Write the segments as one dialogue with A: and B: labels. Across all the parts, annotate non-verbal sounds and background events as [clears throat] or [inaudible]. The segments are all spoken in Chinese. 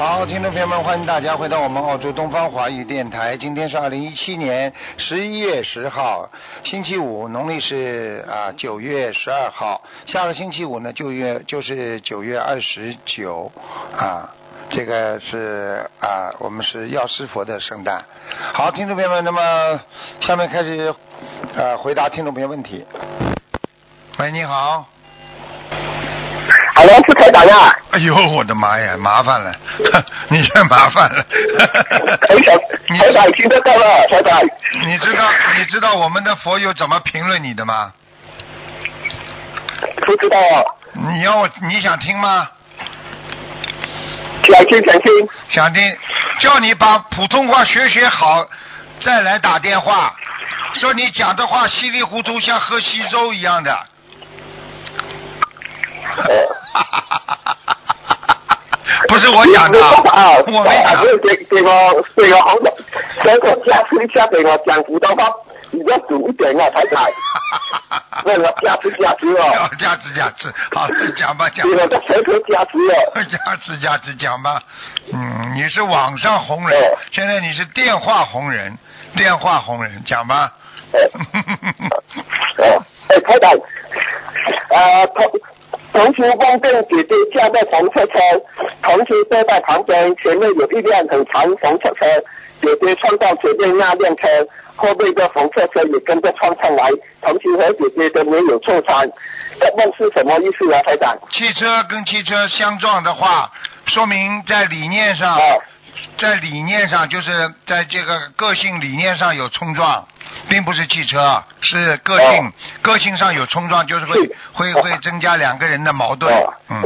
A: 好，听众朋友们，欢迎大家回到我们澳洲东方华语电台。今天是二零一七年十一月十号，星期五，农历是啊九月十二号。下个星期五呢，就月就是九月二十九啊，这个是啊，我们是药师佛的圣诞。好，听众朋友们，那么下面开始呃回答听众朋友问题。喂，你好。
B: 好了，是台长呀。
A: 哎呦，我的妈呀，麻烦了，[laughs] 你这麻烦了。
B: 台长，[laughs] 台长听得到了，台长。
A: 你知道你知道我们的佛友怎么评论你的吗？
B: 不知道啊。
A: 你要你想听吗？
B: 想听想听。
A: 想听，叫你把普通话学学好，再来打电话。说你讲的话稀里糊涂，像喝稀粥一样的。[laughs] 不是我讲的，[laughs] 我没讲。
B: 给给我给我好的，给我加持一下，给我讲普通话比较准一点啊，太太。为了加持加持哦。
A: 加持加持，好，讲吧讲。
B: 给我的舌头加持哦。
A: 加持加持，讲吧。嗯，你是网上红人，现在你是电话红人，电话红人，讲吧。
B: 哦，哎，太太，啊，同同时梦见姐姐驾在红色车，同时坐在旁边，前面有一辆很长红色车，姐姐撞到前面那辆车，后面的红色车也跟着撞上来，同时和姐姐都没有受伤。这梦是什么意思啊，台长？
A: 汽车跟汽车相撞的话，说明在理念上，在理念上就是在这个个性理念上有冲撞，并不是汽车，是个性个性上有冲撞，就是会会会增加两个人的矛盾。嗯。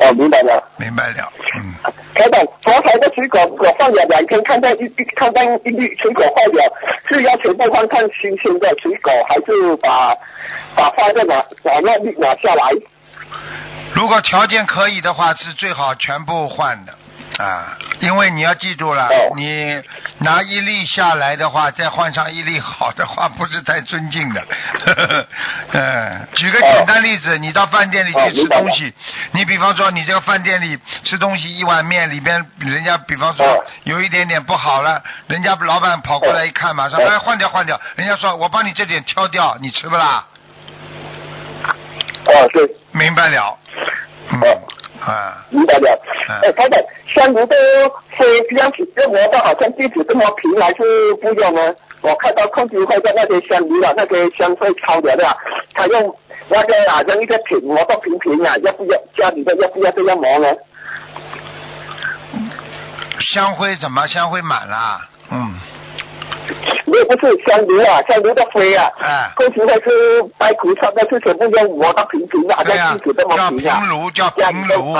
B: 哦，明白了。
A: 明白了，嗯。
B: 台长，刚才的水果我放了两天，看到一一看到一粒水果坏了，是要全部换看新鲜的水果，还是把把坏的拿把那粒拿下来？
A: 如果条件可以的话，是最好全部换的啊，因为你要记住了，你拿一粒下来的话，再换上一粒好的话，不是太尊敬的。[laughs] 嗯，举个简单例子，你到饭店里去吃东西，你比方说你这个饭店里吃东西一碗面里边，人家比方说有一点点不好了，人家老板跑过来一看，马上哎换掉换掉，人家说我帮你这点挑掉，你吃不啦？
B: 哦，对。
A: 明白了。
B: 哦。
A: 啊。
B: 明白了。哎，他的香炉都是这样子，这磨的好像地址这么平，还是不用呢？我看到控制会在那些香炉了，那些香会超了的，他用那个好像一个平磨到平平啊，要不要家里的要不要这样磨呢？
A: 香灰怎么香灰满了？嗯。
B: 那不是香炉啊，香炉的灰啊，控制会是白骨上的是全部用磨到平平的，好像地址这么平啊。
A: 叫平炉，叫平炉。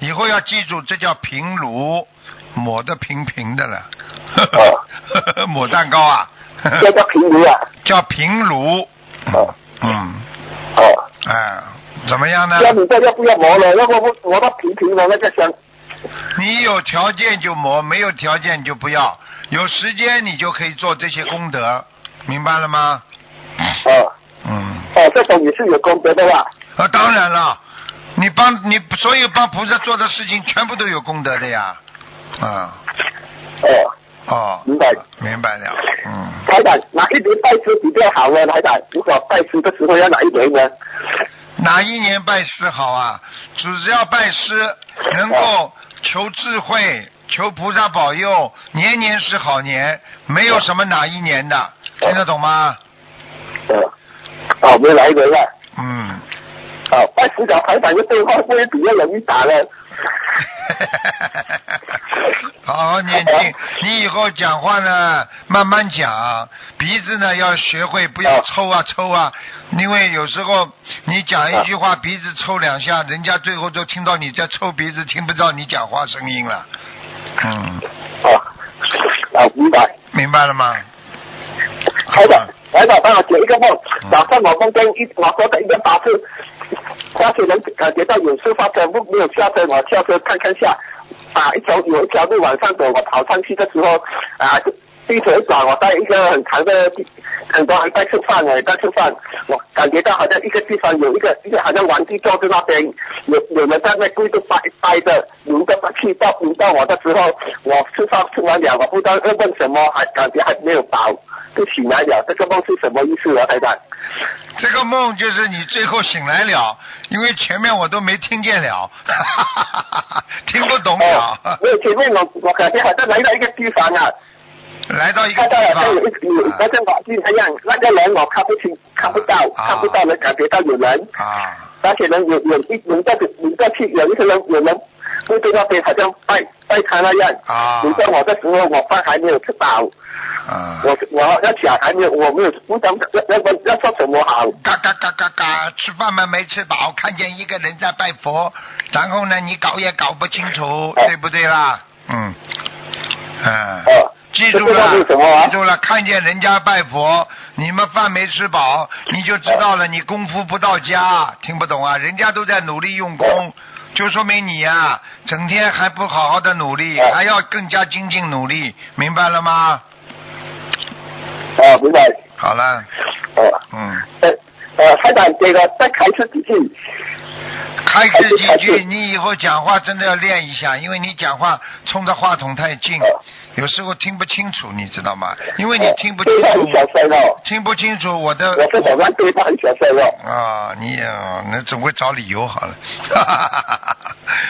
A: 以后要记住，这叫平炉，抹的平平的了。[laughs] 抹蛋糕啊。
B: 这叫平炉啊。
A: 叫平炉。
B: 哦。
A: 嗯。
B: 哦。
A: 哎，怎么样呢？
B: 那你这要不要磨了？要不不磨到平平的那个香。
A: 你有条件就磨，没有条件就不要。有时间你就可以做这些功德，明白了吗？
B: 哦。
A: 嗯。
B: 哦，这种也是有功德的吧？
A: 啊，当然了，你帮你所有帮菩萨做的事情，全部都有功德的呀。啊。
B: 哦。
A: 哦。
B: 明白。
A: 明白了。嗯。
B: 台长，哪一年拜师比较好呢？台长，如果拜师的时候要哪一年呢？
A: 哪一年拜师好啊？只要拜师能够求智慧。求菩萨保佑，年年是好年，没有什么哪一年的，听得懂吗？
B: 嗯，哦，没来一个月。
A: 嗯。
B: 哦，拜师长台长的对话会比较容易打了。[laughs]
A: 好好念经，你以后讲话呢，慢慢讲，鼻子呢要学会不要抽啊抽啊，因为有时候你讲一句话，鼻子抽两下，人家最后都听到你在抽鼻子，听不到你讲话声音了。嗯。
B: 啊，啊，明白。
A: 明白了吗？
B: 好的，来吧，帮我解一个梦。早上我梦见一我坐在一个巴士，下车人感觉到有事发生，不没有下车，我下车看看下，啊，一条有一条路往上走，我跑上去的时候，啊，地头一转，我在一个很长的地，很多人在吃饭哎，在吃饭，我感觉到好像一个地方有一个一个好像玩具坐在那边，有有人在那跪着拜拜着，迎着气到轮到我的时候，我吃饭吃完了，我不知道要问什么，还感觉还没有饱，就醒来了，这个梦是什么意思啊，台长？
A: 这个梦就是你最后醒来了，因为前面我都没听见了，[laughs] 听不懂了。
B: 哦，因为前面我我感觉好像来到一个地方啊，
A: 来到一个
B: 看到
A: 地方。
B: 好像有一有那像瓦镜那样，那个人我看不清看不到，
A: 啊。
B: 看不到能感觉到有人，
A: 啊。
B: 而且呢有有一有在有在去有一个人有人跪在那边好像拜拜他那样，
A: 啊
B: 迎着我的时候我饭还没有吃饱，
A: 啊！
B: 我我好像想还没有我没有不知道要要要要说什么好。
A: 嘎嘎嘎嘎嘎，吃饭嘛没吃饱，看见一个人在拜佛，然后呢，你搞也搞不清楚，对不对啦？嗯，嗯，
B: 哦，
A: 记住了，记住了，看见人家拜佛，你们饭没吃饱，你就知道了，你功夫不到家，听不懂啊？人家都在努力用功，就说明你呀、整天还不好好的努力，
B: 哦
A: 还要更加精进努力，明白了吗？
B: 啊，明白。
A: 好了，
B: 哦，
A: 嗯。
B: 呃呃，台长这个再开始几句。
A: 开始几句，你以后讲话真的要练一下，因为你讲话冲着话筒太近
B: 哦，
A: 有时候听不清楚，你知道吗？因为你听不清楚，听不清楚我的
B: 我是早上对他很小声哦。
A: 啊，你啊，那总会找理由好了。[laughs]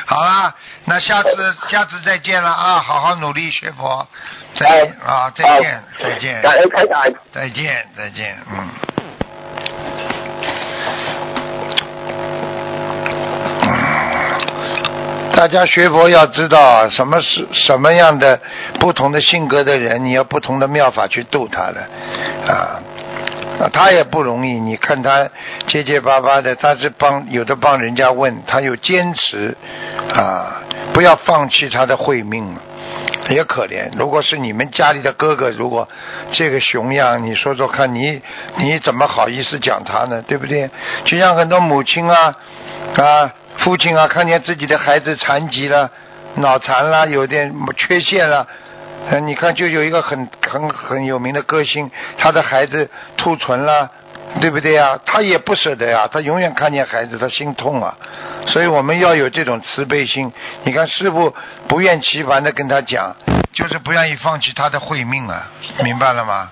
A: 好啦，那下次下次再见了啊，好好努力学佛，再见啊，再见再见
B: 感恩台长。
A: 再见再见，嗯。大家学佛要知道什么是什么样的不同的性格的人，你要不同的妙法去度他的啊。啊，他也不容易。你看他结结巴巴的，他是帮有的帮人家问，他有坚持啊，不要放弃他的慧命嘛，也可怜。如果是你们家里的哥哥，如果这个熊样，你说说看你你怎么好意思讲他呢？对不对？就像很多母亲啊啊父亲啊，看见自己的孩子残疾了、脑残了、有点缺陷了。呃，你看，就有一个很很很有名的歌星，他的孩子兔唇了，对不对呀？他也不舍得呀，他永远看见孩子，他心痛啊。所以我们要有这种慈悲心。你看，师傅不厌其烦的跟他讲，就是不愿意放弃他的慧命啊，明白了吗？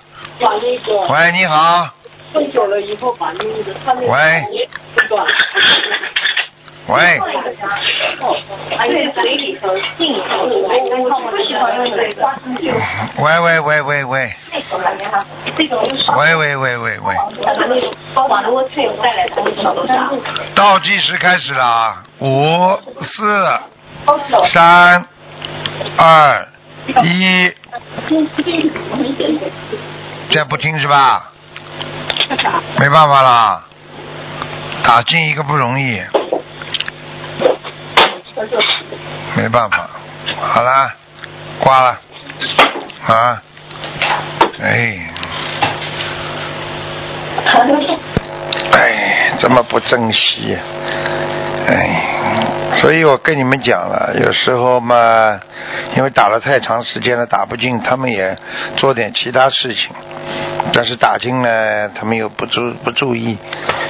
A: 喂，你好，
C: 混久了以后，把那个他那个
A: 喂喂，
C: 还有水里头进，我不喜欢用水瓜子酒，
A: 喂喂喂喂喂，喂喂喂喂喂，倒计时开始了啊，五四三二一，再不听是吧？没办法啦，打进一个不容易，没办法，好啦，挂了，啊，哎，哎，这么不珍惜呀、哎，所以我跟你们讲了，有时候嘛，因为打了太长时间了，打不进，他们也做点其他事情。但是打进呢，他们又不注不注意，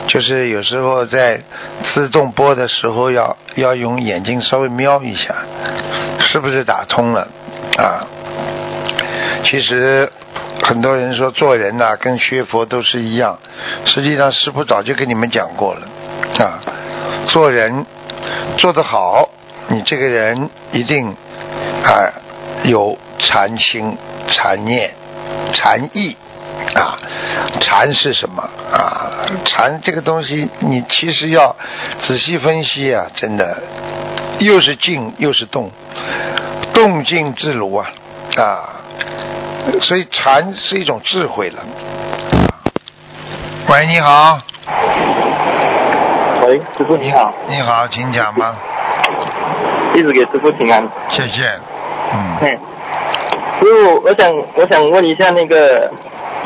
A: 就是有时候在自动播的时候要要用眼睛稍微瞄一下，是不是打通了啊？其实很多人说做人呐、跟学佛都是一样，实际上师傅早就跟你们讲过了啊，做人做得好，你这个人一定啊有禅心、禅念、禅意啊。禅是什么啊？禅这个东西，你其实要仔细分析啊，真的又是静又是动，动静自如啊啊！所以禅是一种智慧了。喂，你好，
D: 喂，师傅你好，
A: 你好，请讲吧，
D: 一直给师傅请安。
A: 谢谢。嗯，
D: 嗯，师傅，我想我想问一下那个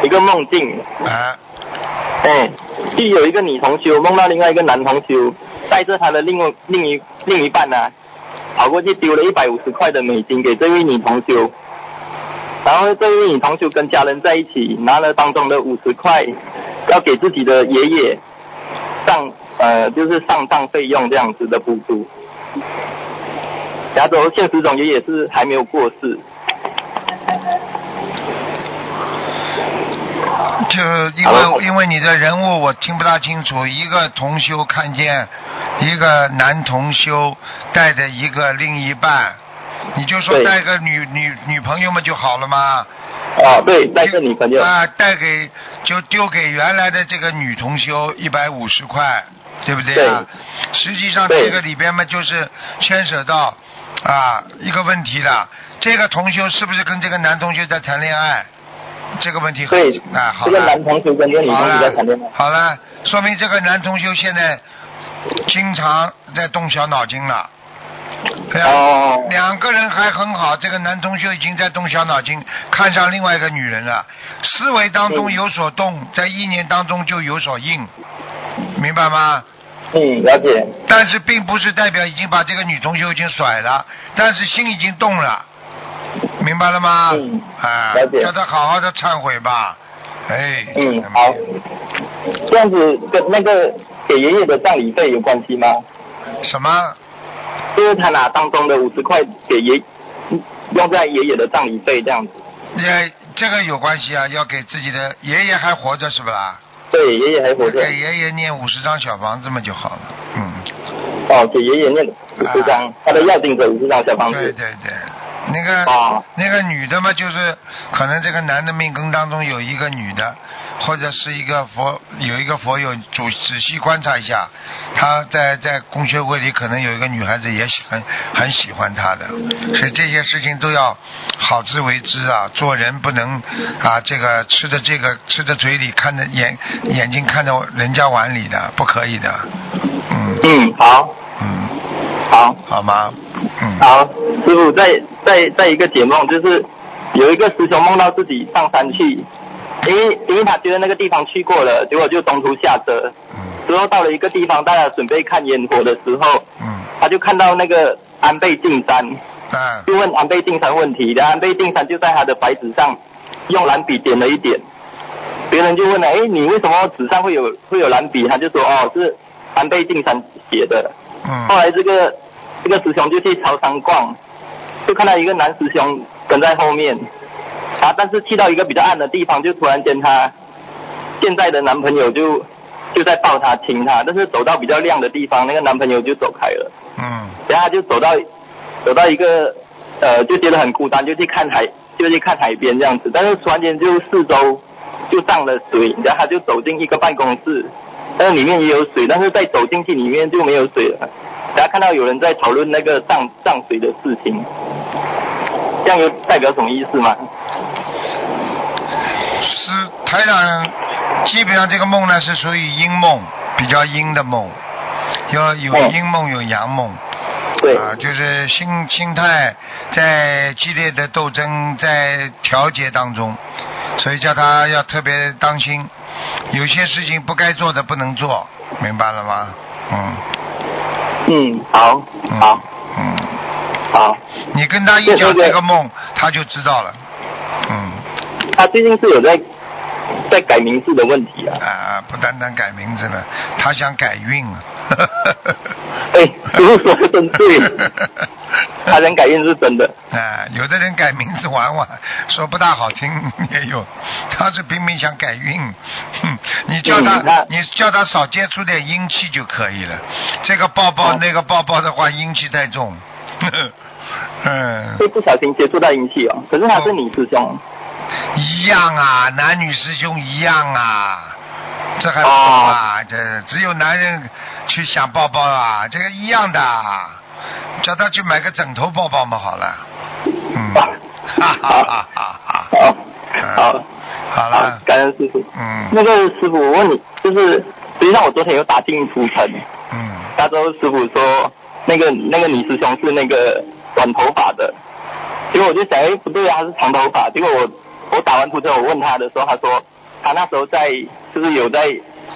D: 一个梦境，
A: 啊，
D: 哎，就有一个女同修梦到另外一个男同修带着他的另外另一另一半呢、啊跑过去丢了一百五十块的美金给这位女同修，然后这位女同修跟家人在一起拿了当中的五十块，要给自己的爷爷上呃就是上当费用这样子的补助。然后现实总爷也是还没有过世，
A: 就因为因为你的人物我听不大清楚，一个同修看见一个男同修带着一个另一半，你就说带个女女女朋友嘛就好了嘛。
D: 啊，对，带个女朋友，
A: 啊，带给就丢给原来的这个女同修一百五十块，对不对啊？实际上这个里边嘛，就是牵扯到啊一个问题了，这个同修是不是跟这个男同学在谈恋爱？这个问题很
D: 对，
A: 啊，好
D: 这个
A: 了。
D: 男同学跟这个女
A: 好
D: 同学在
A: 了
D: 谈恋爱，，
A: 好了，说明这个男同修现在经常在动小脑筋了。对啊，
D: 哦
A: 两个人还很好，这个男同修已经在动小脑筋，看上另外一个女人了，思维当中
D: 嗯
A: 有所动，在意念当中就有所应，明白吗？
D: 嗯，了解，
A: 但是并不是代表已经把这个女同学已经甩了，但是心已经动了，明白了吗？
D: 嗯
A: 啊
D: 了，解
A: 叫他好好的忏悔吧。哎。
D: 嗯，好，这样子跟那个给爷爷的葬礼费有关系吗？
A: 什么？
D: 就是他拿当中的五十块给爷，用在爷爷的葬礼费这样子。
A: 也这个有关系啊，要给自己的爷爷还活着是不啦？
D: 对，爷爷还活着。
A: 给爷爷念五十张小房子嘛就好了。嗯，
D: 哦，给爷爷念五十张，他的要定者五十张小房子。
A: 对对对，那个、
D: 啊
A: 那个女的嘛，就是可能这个男的命根当中有一个女的，或者是一个佛有一个佛友，主仔细观察一下，他在在公学会里可能有一个女孩子也喜很很喜欢他的，所以这些事情都要好自为之啊，做人不能啊这个吃的这个吃的嘴里看着眼眼睛看着人家碗里的，不可以的，嗯。
D: 嗯，好，
A: 嗯，
D: 好，
A: 好吗？嗯。
D: 好，师傅在在在一个解梦，就是有一个师兄梦到自己上山去，因为因为他觉得那个地方去过了，结果就中途下车，
A: 嗯
D: 之后到了一个地方，大家准备看烟火的时候，
A: 嗯。
D: 他就看到那个安倍晋三，
A: 嗯。
D: 就问安倍晋三问题，然后安倍晋三就在他的白纸上用蓝笔点了一点，别人就问了，哎，你为什么纸上会有会有蓝笔？他就说，哦，是安倍晋三写的。后
A: 嗯
D: 来这个这个师兄就去超商逛，就看到一个男师兄跟在后面，啊，但是去到一个比较暗的地方，就突然间她现在的男朋友就就在抱她亲她，但是走到比较亮的地方，那个男朋友就走开了，
A: 嗯
D: 然后他就走到走到一个呃就觉得很孤单，就去看海就去看海边这样子，但是突然间就四周就上了水，然后他就走进一个办公室，但是里面也有水，但是再走进去里面就没有水了。大家看到有人在讨论那个上上水的事情，这样有代表什么意思吗？
A: 是台长，基本上这个梦呢是属于阴梦，比较阴的梦，有有
D: 嗯
A: 阴梦有阳梦。
D: 对，
A: 啊，就是心心态在激烈的斗争，在调节当中，所以叫他要特别当心，有些事情不该做的不能做，明白了吗？嗯
D: 嗯，好，
A: 嗯
D: 好，
A: 嗯，
D: 好。
A: 你跟他一讲这个梦，他就知道了。嗯，
D: 他最近是有在在改名字的问题啊。
A: 啊，不单单改名字了，他想改运啊。[laughs]
D: 哎，师傅说的真对，[laughs] 他想改运是真的。
A: 啊，有的人改名字玩玩，说不大好听也有，他是拼命想改运。哼，你叫他，
D: 嗯
A: 你叫他少接触点阴气就可以了。这个抱抱、
D: 哦
A: 那个抱抱的话，阴气太重。[laughs] 嗯，
D: 会不小心接触到阴气哦。可是他是你师兄，
A: 一样啊，男女师兄一样啊，这还不懂啊？这只有男人去想抱抱啊，这个一样的啊，叫他去买个枕头抱抱嘛，好了。嗯，哈哈哈哈哈。
D: 好，
A: 嗯
D: 好，
A: 好了，
D: 感恩师傅。
A: 嗯
D: 那个师傅，我问你，就是实际上我昨天有打进图腾，
A: 嗯，
D: 那时候师傅说那个那个女师兄是那个短头发的，结果我就想，哎，不对啊，她是长头发。结果我我打完图之后，我问他的时候，他说他那时候在就是有在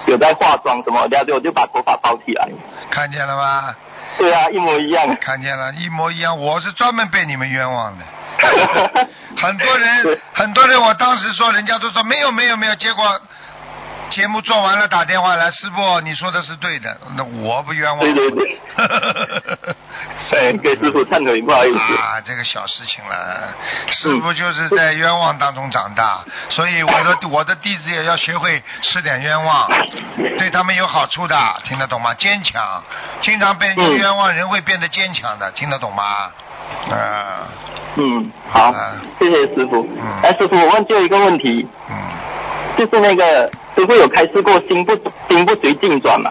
D: 有在化妆什么，然后我就把头发包起来。
A: 看见了吗？
D: 对啊，一模一样。
A: 看见了，一模一样。我是专门被你们冤枉的。[laughs] 很多人，很多人，我当时说，人家都说没有没有没有，结果节目做完了，打电话来，师傅，你说的是对的，那我不冤枉。
D: 对对对。[laughs] 哎，给师傅忏悔，不好意思。
A: 啊，这个小事情了，师傅就是在冤枉当中长大，所以我的我的弟子也要学会吃点冤枉，[laughs] 对他们有好处的，听得懂吗？坚强，经常被冤枉，人会变得坚强的，听得懂吗？啊。
D: 嗯，好，谢谢师傅。哎，师傅，我问最后一个问题。嗯。就是那个师傅有开示过心不心不随境转嘛？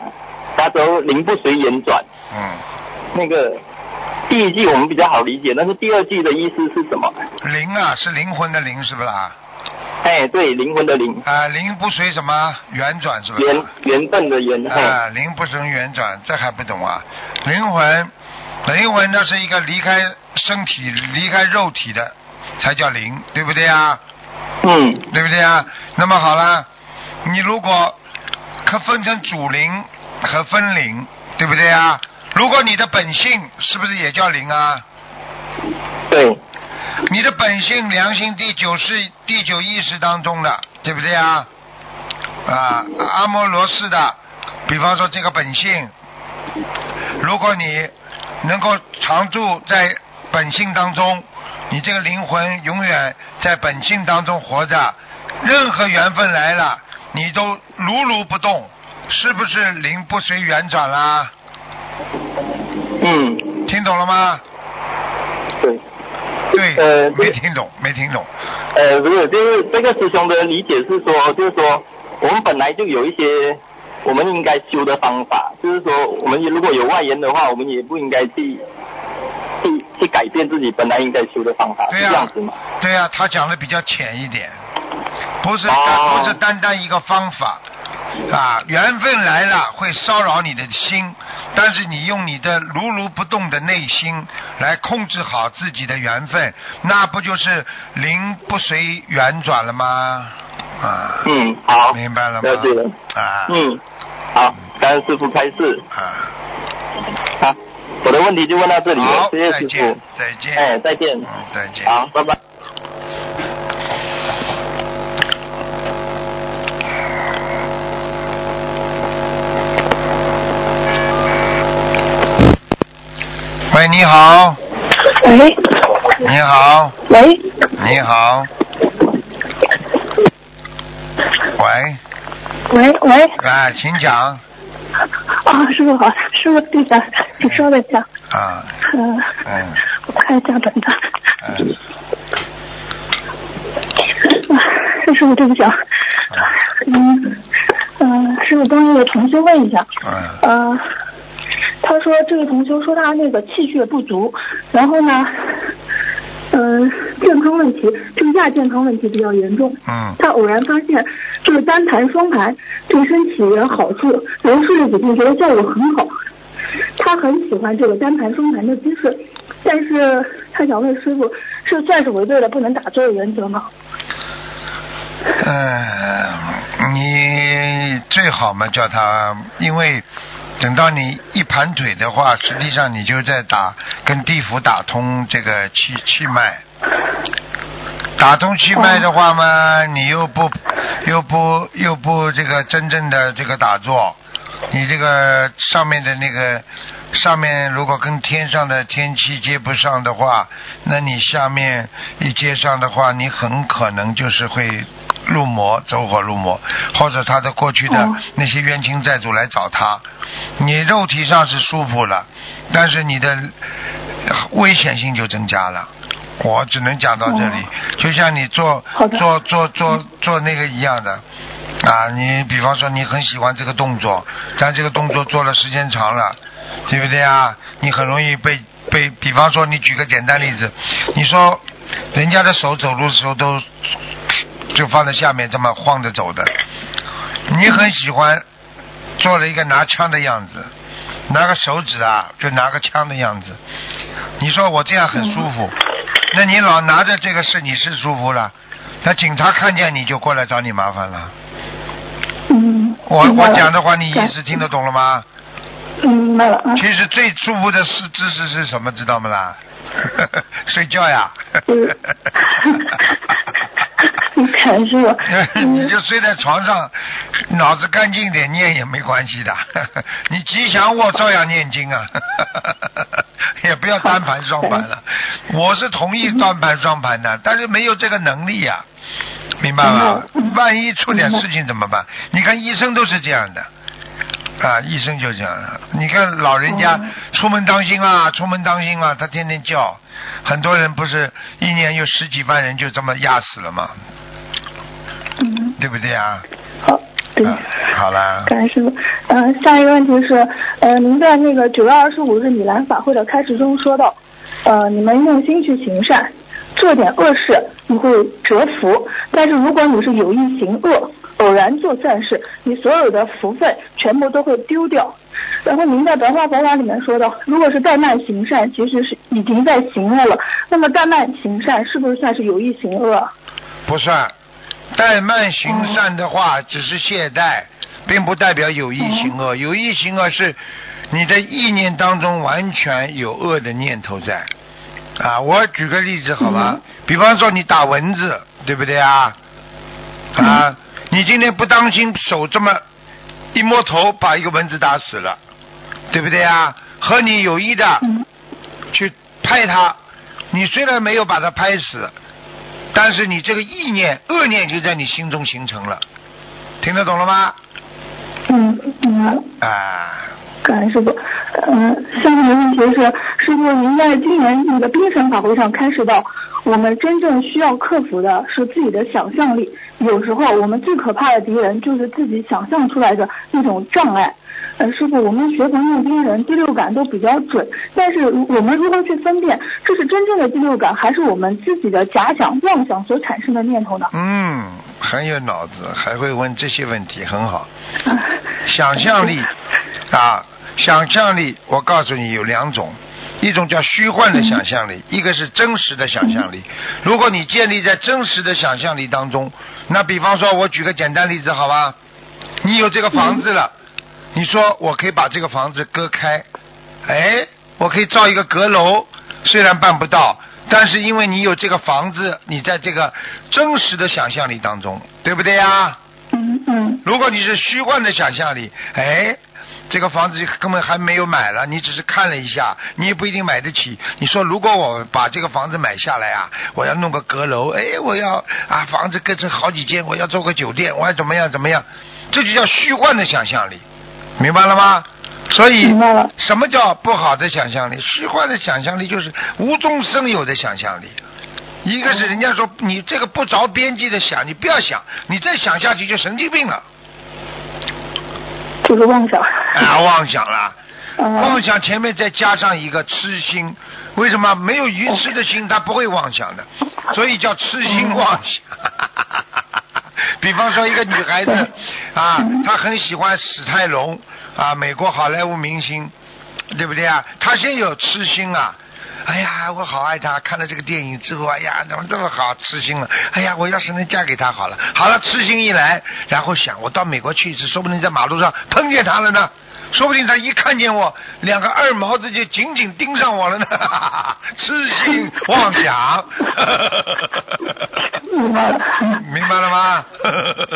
D: 他说灵不随缘转。嗯。那个第一句我们比较好理解，但是第二句的意思是什么？
A: 灵啊，是灵魂的灵，是不是啊？
D: 哎，对，灵魂的灵。
A: 啊，灵不随什么圆转，是不是？
D: 缘缘分的缘。
A: 啊，灵不随圆转，这还不懂啊？灵魂，灵魂那是一个离开。身体离开肉体的才叫灵，对不对啊？
D: 嗯，
A: 对不对啊？那么好了，你如果可分成主灵和分灵，对不对啊？如果你的本性是不是也叫灵啊？
D: 对。
A: 你的本性良心第九是第九意识当中的，对不对啊？啊，阿摩罗氏的，比方说这个本性，如果你能够常住在。本性当中，你这个灵魂永远在本性当中活着，任何缘分来了，你都如如不动，是不是灵不随缘转啦？
D: 嗯，
A: 听懂了吗？
D: 对，
A: 对，呃，没听懂，没听懂。
D: 呃，不是，就是这个师兄的理解是说，就是说，我们本来就有一些我们应该修的方法，就是说，我们如果有外援的话，我们也不应该去。去去改变自己本来应该修的方法，是这样子嘛？
A: 对呀，他讲的比较浅一点，不是不是单单一个方法。啊，缘分来了会骚扰你的心，但是你用你的如如不动的内心来控制好自己的缘分，那不就是灵不随缘转了吗？
D: 啊，嗯，好，
A: 明白了吗？
D: 了解了，
A: 啊，
D: 嗯，好，感恩师傅开示，
A: 啊，
D: 好。我的问题就问到这里了，谢谢师傅，
A: 再见，
D: 哎，再见，
A: 嗯，再见，
D: 好，拜拜。
A: 喂，你好。
E: 喂。
A: 你好。
E: 喂。
A: 你好。喂。
E: 喂喂。
A: 哎，请讲。
E: 啊，师傅好，师傅对的，你稍等一下。
A: 啊。
E: 嗯。嗯。我看一下本子。
A: 嗯。
E: 啊，师傅对不起啊。嗯嗯，师傅帮那个同学问一下。
A: 嗯。
E: 呃，他说这个同学说他那个气血不足，然后呢。嗯，健康问题，这个亚健康问题比较严重。
A: 嗯。
E: 他偶然发现，这个单盘双盘对身体有好处，然后试了几天，觉得效果很好。他很喜欢这个单盘双盘的姿势，但是他想问师傅，这算是违背了不能打坐的原则吗？
A: 嗯，你最好嘛叫他，因为。等到你一盘腿的话，实际上你就在打跟地府打通这个气气脉，打通气脉的话嘛，你又不又不又不这个真正的这个打坐，你这个上面的那个上面如果跟天上的天气接不上的话，那你下面一接上的话，你很可能就是会。入魔，走火入魔，或者他的过去的那些冤亲债主来找他，你肉体上是舒服了，但是你的危险性就增加了。我只能讲到这里，就像你做做做做做那个一样的啊，你比方说你很喜欢这个动作，但这个动作做了时间长了，对不对啊？你很容易被被，比方说你举个简单例子，你说人家的手走路的时候都。就放在下面这么晃着走的，你很喜欢做了一个拿枪的样子，拿个手指啊，就拿个枪的样子。你说我这样很舒服，那你老拿着这个是你是舒服了，那警察看见你就过来找你麻烦了。
E: 嗯。
A: 我我讲的话，你意
E: 感
A: 思听得懂了吗？
E: 嗯，明白了啊。
A: 其实最舒服的是姿势是什么，知道吗啦？[laughs] 睡觉呀。
E: 嗯感谢我。
A: 你就睡在床上，脑子干净点念也没关系的。[laughs] 你吉祥卧照样念经啊，[laughs] 也不要单盘双盘了。我是同意单盘双盘的，但是没有这个能力呀、明白吗？万一出点事情怎么办？你看医生都是这样的。啊，医生就这样。你看老人家出门当心啊，出门当心啊，他天天叫，很多人不是一年有十几万人就这么压死了吗？
E: 嗯，
A: 对不对啊？
E: 好，对。
A: 啊好啦，
E: 感谢师傅。嗯、下一个问题是，呃，您在那个九月二十五日米兰法会的开始中说到，呃，你们用心去行善，做点恶事你会折福，但是如果你是有意行恶，偶然做善事，你所有的福分全部都会丢掉。然后您在白话佛法里面说到，如果是怠慢行善，其实是已经在行恶了。那么怠慢行善是不是算是有意行恶？
A: 不算。怠慢行善的话，只是懈怠，并不代表有意行恶。有意行恶是你的意念当中完全有恶的念头在。啊，我举个例子好吧，比方说你打蚊子，对不对啊？啊，你今天不当心手这么一摸头，把一个蚊子打死了，对不对啊？和你有意的去拍它，你虽然没有把它拍死，但是你这个意念、恶念就在你心中形成了，听得懂了吗？
E: 嗯，明白了。
A: 啊，
E: 感恩师傅。嗯、下面的问题是，师傅您在今年那个冰神法会上开始到，我们真正需要克服的是自己的想象力。有时候我们最可怕的敌人就是自己想象出来的那种障碍。呃，师傅，我们学佛念经人第六感都比较准，但是我们如何去分辨这是真正的第六感，还是我们自己的假想、妄想所产生的念头呢？
A: 嗯，很有脑子，还会问这些问题，很好。[laughs] 想象力 [laughs] 啊，想象力，我告诉你有两种，一种叫虚幻的想象力，一个是真实的想象力。如果你建立在真实的想象力当中，那比方说，我举个简单例子，好吧？你有这个房子了，你说我可以把这个房子割开，哎，我可以造一个阁楼，虽然办不到，但是因为你有这个房子，你在这个真实的想象力当中，对不对呀？
E: 嗯嗯
A: 如果你是虚幻的想象力，哎，这个房子根本还没有买了，你只是看了一下，你也不一定买得起。你说如果我把这个房子买下来啊，我要弄个阁楼，哎，我要啊房子隔成好几间，我要做个酒店，我要怎么样怎么样，这就叫虚幻的想象力，明白了吗？所以什么叫不好的想象力？虚幻的想象力就是无中生有的想象力。一个是人家说你这个不着边际的想，你不要想，你再想下去就神经病了
E: 就是妄想。[laughs]
A: 啊！妄想了，
E: 嗯
A: 妄想前面再加上一个痴心，为什么没有愚痴的心，他不会妄想的，所以叫痴心妄想。[laughs] 比方说一个女孩子啊，她很喜欢史泰龙啊，美国好莱坞明星，对不对啊？她先有痴心啊。哎呀，我好爱他！看了这个电影之后，哎呀，怎么这么好，痴心了。哎呀，我要是能嫁给他好了。好了，痴心一来，然后想，我到美国去一次，说不定在马路上碰见他了呢。说不定他一看见我，两个二毛子就紧紧盯上我了呢。[laughs] 痴心妄想。
E: 明白了。
A: 明白了吗？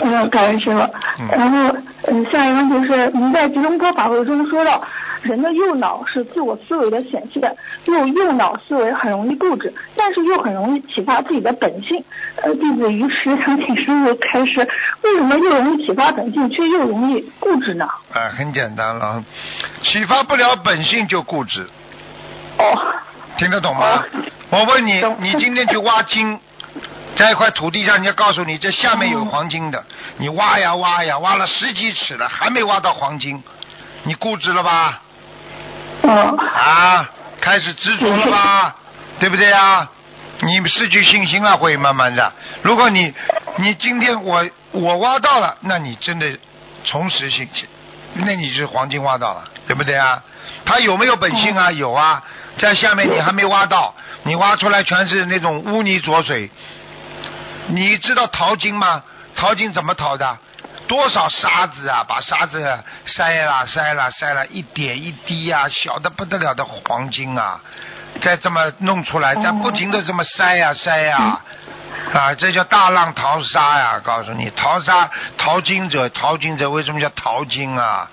E: 嗯，[laughs] 感恩师傅。
A: 嗯
E: 然后，嗯，下一个问题是，您在集中科法会中说到，人的右脑是自我思维的显现，又右脑思维很容易固执，但是又很容易启发自己的本性。呃，弟子于师想请师傅开示，为什么又容易启发本性，却又容易固执呢？
A: 啊，很简单了，启发不了本性就固执，
E: 哦，
A: 听得懂吗？我问你，你今天去挖金，在一块土地上，人家告诉你这下面有黄金的，你挖呀挖呀，挖了十几尺了，还没挖到黄金，你固执了吧？
E: 嗯，
A: 啊，开始执着了吧？[laughs] 对不对啊？你失去信心了，会慢慢的。如果你你今天我我挖到了，那你真的重拾信心，那你是黄金挖到了，对不对啊？他有没有本性啊？有啊，在下面你还没挖到，你挖出来全是那种污泥浊水，你知道淘金吗？淘金怎么淘的？多少沙子啊，把沙子筛啦筛啦筛啦，一点一滴啊，小的不得了的黄金啊，再这么弄出来，再不停的这么筛呀筛呀，啊，这叫大浪淘沙呀！告诉你，淘沙淘金者，淘金者为什么叫淘金啊？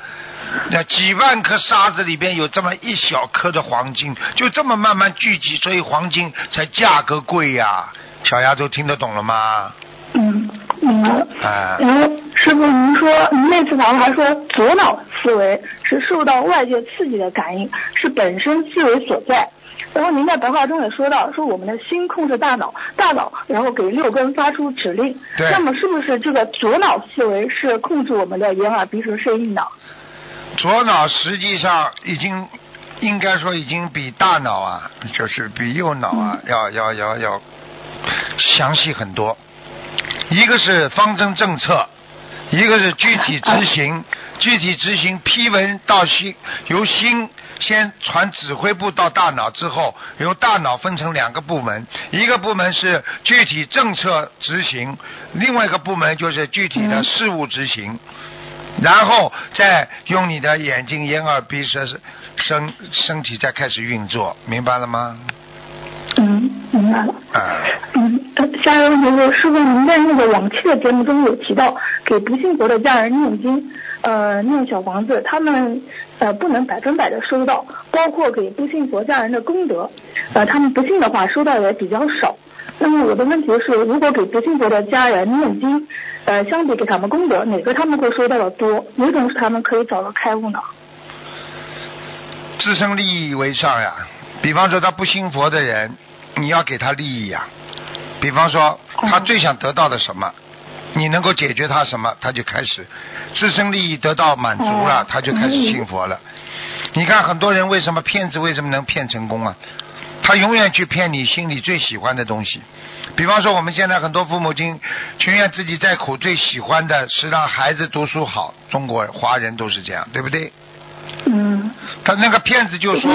A: 那几万颗沙子里边有这么一小颗的黄金，就这么慢慢聚集，所以黄金才价格贵呀。小丫头听得懂了吗？
E: 嗯，明白了。
A: 哎
E: 然后师傅，您说您那次堂还说左脑思维是受到外界刺激的感应，是本身思维所在。然后您在白话中也说到，说我们的心控制大脑，大脑然后给六根发出指令。
A: 对
E: 那么是不是这个左脑思维是控制我们的眼耳鼻舌身意脑？
A: 左脑实际上已经应该说已经比大脑啊，就是比右脑啊，要要要要详细很多。一个是方针政策，一个是具体执 [laughs] 行。具体执行批文到心，由心先传指挥部到大脑之后，由大脑分成两个部门，一个部门是具体政策执行，另外一个部门就是具体的事务执行。然后再用你的眼睛、眼、耳、鼻、舌、身身体再开始运作，明白了吗？
E: 嗯，明白了。
A: 啊，
E: 嗯，呃下一个问题是，师傅您在那个往期的节目中有提到，给不信佛的家人念经，呃，念小房子，他们呃不能百分百的收到，包括给不信佛家人的功德，呃，他们不信的话收到也比较少。那么我的问题是，如果给不信佛的家人念经，呃，相比给他们功德，哪个他们会收到的多？哪种是他们可以找到开悟呢？
A: 自身利益为上呀。比方说他不信佛的人，你要给他利益呀。比方说他最想得到的什么，你能够解决他什么，他就开始自身利益得到满足了
E: 哦，
A: 他就开始信佛了。你看很多人为什么骗子为什么能骗成功啊？他永远去骗你心里最喜欢的东西。比方说我们现在很多父母亲情愿自己再苦，最喜欢的是让孩子读书好。中国华人都是这样，对不对？
E: 嗯，
A: 他那个骗子就说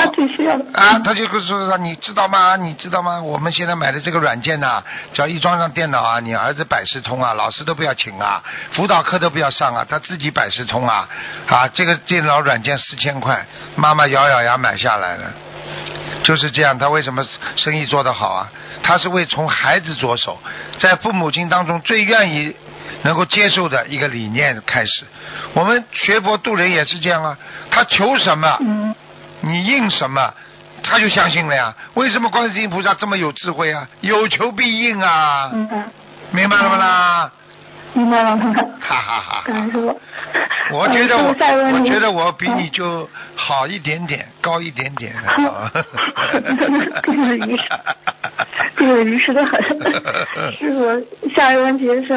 A: 啊，他就会说你知道吗？你知道吗？我们现在买的这个软件呐、只要一装上电脑啊，你儿子百事通啊，老师都不要请啊，辅导课都不要上啊，他自己百事通啊啊，这个电脑软件四千块，妈妈咬咬牙买下来了，就是这样。他为什么生意做得好啊？他是为从孩子着手，在父母亲当中最愿意能够接受的一个理念开始。我们学佛度人也是这样啊，他求什么，
E: 嗯
A: 你应什么，他就相信了呀。为什么观世音菩萨这么有智慧啊？有求必应啊，
E: 明白，
A: 明白了吗啦？
E: 明白了。
A: 哈哈哈
E: 师傅。
A: 我觉得我我觉得我比你
E: 嗯
A: 就好一点点，高一点点。[laughs]
E: 这个鱼是，这个鱼是的很。师傅，下一个问题是，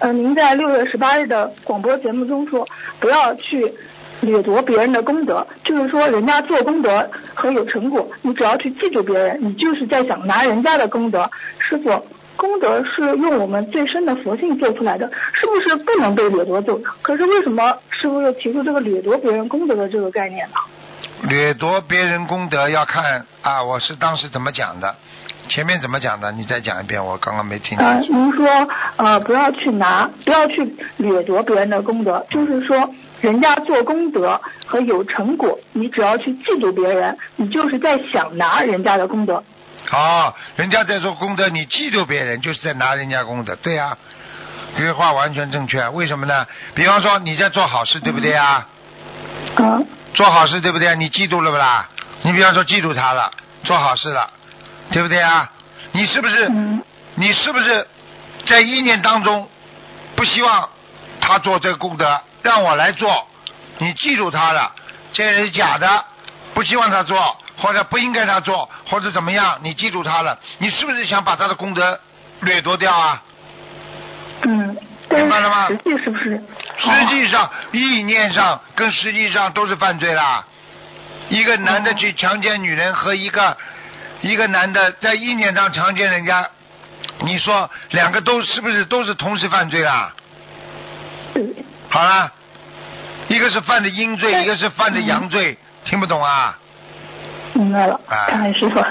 E: 呃，您在六月十八日的广播节目中说，不要去掠夺别人的功德，就是说人家做功德和有成果，你只要去记住别人，你就是在想拿人家的功德。师傅。功德是用我们最深的佛性做出来的，是不是不能被掠夺走的？可是为什么师傅又提出这个掠夺别人功德的这个概念呢？
A: 掠夺别人功德要看啊，我是当时怎么讲的，前面怎么讲的？你再讲一遍，我刚刚没听
E: 呃，
A: 清楚。
E: 您说呃不要去拿，不要去掠夺别人的功德，就是说人家做功德和有成果，你只要去嫉妒别人，你就是在想拿人家的功德。
A: 好，人家在做功德，你嫉妒别人，就是在拿人家功德，对呀、这句话完全正确。为什么呢？比方说你在做好事，对不对啊？
E: 嗯
A: 做好事对不对？你嫉妒了不啦？你比方说嫉妒他了，做好事了，对不对啊？你是不是？你是不是在意念当中不希望他做这个功德，让我来做？你记住他了，这人是假的，不希望他做，或者不应该他做，或者怎么样？你记住他了，你是不是想把他的功德掠夺掉啊？
E: 嗯，
A: 明白了吗
E: 实际是不是？
A: 实际上，意念上跟实际上都是犯罪啦。一个男的去强奸女人和一个一个男的在意念上强奸人家，你说两个都是不是都是同时犯罪啦？
E: 对
A: 好啦，一个是犯的阴罪，一个是犯的阳罪，听不懂啊？
E: 明白了，
A: 哎
E: 感恩师傅。[laughs]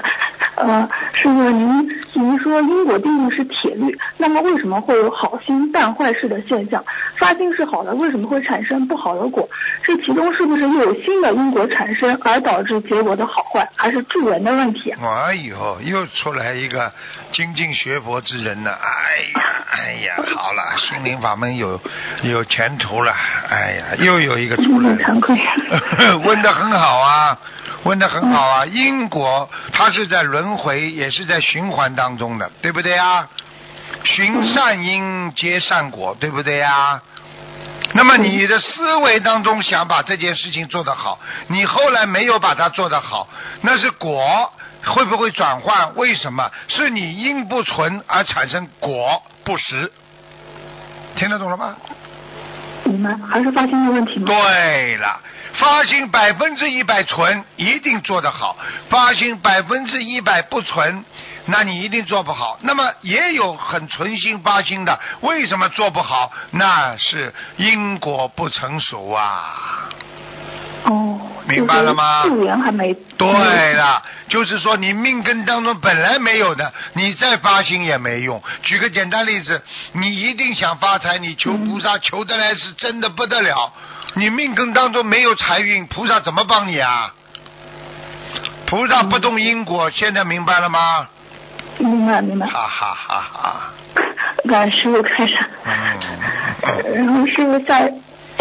E: 呃，师傅，您您说因果定律是铁律，那么为什么会有好心办坏事的现象？发心是好的，为什么会产生不好的果？这其中是不是又有新的因果产生，而导致结果的好坏，还是助人的问题？
A: 哎呦，又出来一个精进学佛之人呢！哎呀，哎呀，好了，心灵法门有有前途了！哎呀，又有一个出来 [laughs]
E: 很惭愧。[laughs]
A: 问的很好啊，问的很好啊！因果它是在轮回，也是在循环当中的，对不对啊？循善因结善果，对不对呀？那么你的思维当中想把这件事情做得好，你后来没有把它做得好，那是果会不会转换？为什么？是你因不纯而产生果不实，听得懂了吗？
E: 明白，还是发心的问题吗？
A: 对了，发心百分之一百纯，一定做得好；发心百分之一百不纯，那你一定做不好。那么也有很纯心发心的，为什么做不好？那是因果不成熟啊。
E: 哦，
A: 明白了吗
E: 就是助缘还没。
A: 对了，就是说你命根当中本来没有的，你再发心也没用。举个简单例子，你一定想发财，你求菩萨求得来是真的不得了。你命根当中没有财运，菩萨怎么帮你啊？菩萨不动因果，现在明白了吗？
E: 明白明白。
A: 哈哈哈哈！
E: 感恩师傅开始。
A: 嗯，
E: 然后师傅下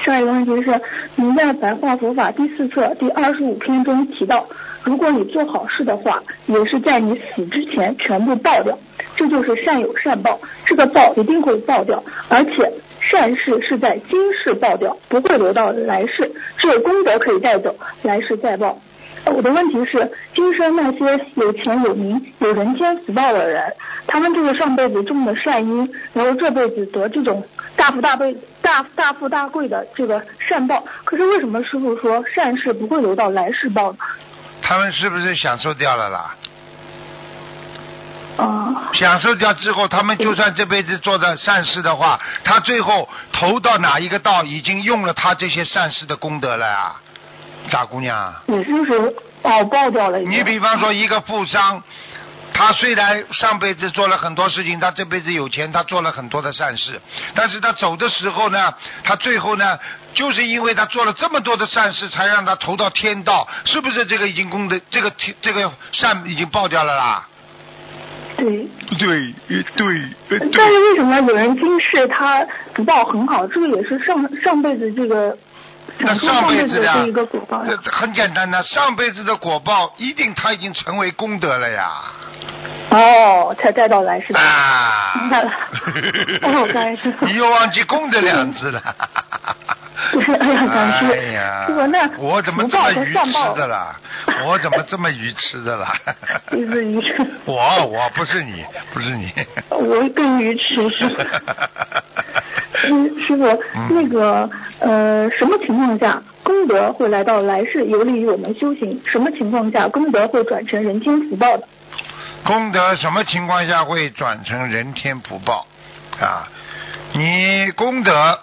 E: 下一个问题是，您在《白话佛法》第四册第二十五篇中提到，如果你做好事的话，也是在你死之前全部报掉，这就是善有善报，这个报一定会报掉，而且善事是在今世报掉，不会留到来世，只有功德可以带走，来世再报。我的问题是，今生那些有钱有名、有人间福报的人，他们就是上辈子种的善因，然后这辈子得这种大富大贵、大大富大贵的这个善报。可是为什么师傅说善事不会留到来世报呢？
A: 他们是不是享受掉了啦？
E: 啊、
A: 享受掉之后，他们就算这辈子做的善事的话，他最后投到哪一个道，已经用了他这些善事的功德了呀，大姑娘。
E: 也就是哦爆掉了。
A: 你比方说一个富商，他虽然上辈子做了很多事情，他这辈子有钱，他做了很多的善事，但是他走的时候呢，他最后呢，就是因为他做了这么多的善事，才让他投到天道，是不是这个已经功德，这个天这个善已经爆掉了啦？
E: 对，
A: 对，呃对，呃
E: 但是。为什么有人今世他福报很好？这个也是上上辈子这个
A: 那上辈
E: 辈
A: 子的
E: 的这一个果报
A: 这很简单的，上辈子的果报一定他已经成为功德了呀。
E: 哦，才带到来世的。
A: 啊，
E: 明白了 [laughs] 哦感恩师傅
A: 你又忘记“功”德两字了。[laughs]
E: 对，哎呀，师傅，那
A: 我怎么这么愚痴的啦？我怎么这么愚痴的啦？
E: 你是愚痴。
A: 我我不是你，不是你。
E: 我更愚痴是吧？[laughs] 嗯，师傅，
A: 嗯
E: 那个呃，什么情况下功德会来到来世，有利于我们修行？什么情况下功德会转成人间福报的？
A: 功德什么情况下会转成人天福报啊？你功德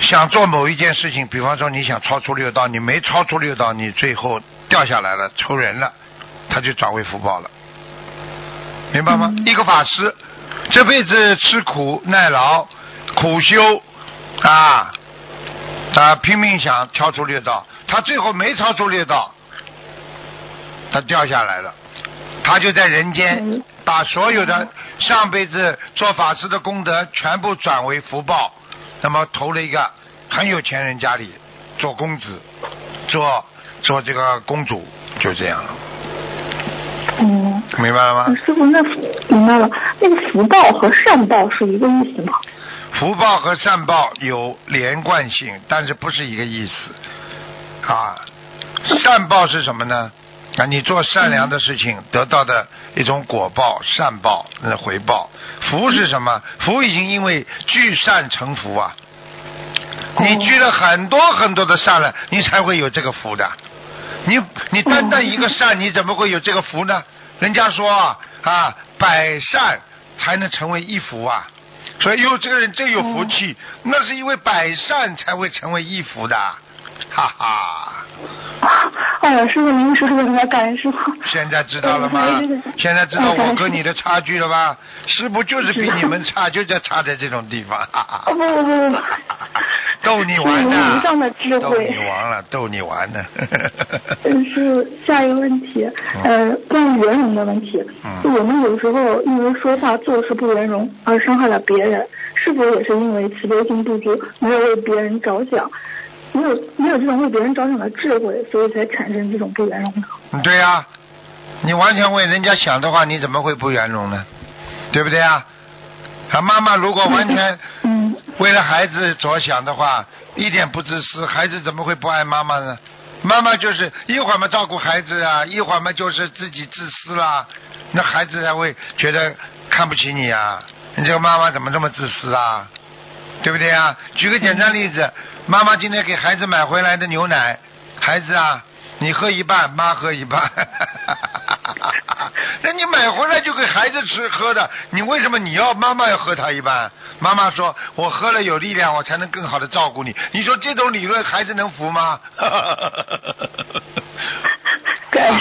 A: 想做某一件事情，比方说你想超出六道，你没超出六道，你最后掉下来了，抽人了，他就转为福报了，明白吗？
E: 嗯
A: 一个法师这辈子吃苦耐劳，苦修啊啊，拼命想超出六道，他最后没超出六道，他掉下来了。他就在人间
E: 嗯
A: 把所有的上辈子做法师的功德全部转为福报，那么投了一个很有钱人家里做公子，做做这个公主，就这样了，
E: 嗯，
A: 明白了吗？
E: 师傅，那明白了，那个福报和善报是一个意思吗？
A: 福报和善报有连贯性，但是不是一个意思啊。善报是什么呢？啊，你做善良的事情得到的一种果报，善报那回报。福是什么？福已经因为聚善成福啊。你聚了很多很多的善了，你才会有这个福的。你你单单一个善，你怎么会有这个福呢？人家说啊啊，百善才能成为一福啊。所以，哟，这个人真有福气，那是因为百善才会成为一福的，哈哈，[laughs]
E: 哎呀，师傅您说的太感恩师傅。
A: 现在知道了吗？现在知道我跟你的差距了吧？师傅就是比你们差，就在差在这种地方。
E: 不不不不，[laughs]
A: 逗你玩
E: 的。上的智慧。
A: 逗你玩了，逗你玩呢。[laughs]
E: 嗯，是下一个问题，呃，关于圆融的问题。嗯。我们有时候因为说话做事不圆融而伤害了别人，是否也是因为慈悲心不足，没有为别人着想？没有没有这种为别人着想的智慧，所以才产生这种不圆融的。
A: 对呀，你完全为人家想的话，你怎么会不圆融呢？对不对啊？啊，妈妈如果完全 [laughs] 为了孩子着想的话，一点不自私，孩子怎么会不爱妈妈呢？妈妈就是一会儿嘛照顾孩子啊，一会儿嘛就是自己自私啦，那孩子才会觉得看不起你啊！你这个妈妈怎么这么自私啊？对不对啊？举个简单例子。妈妈今天给孩子买回来的牛奶，孩子啊，你喝一半，妈喝一半。[laughs] 那你买回来就给孩子吃喝的，你为什么你要妈妈要喝他一半？妈妈说，我喝了有力量，我才能更好的照顾你。你说这种理论孩子能服吗？[laughs]
E: 该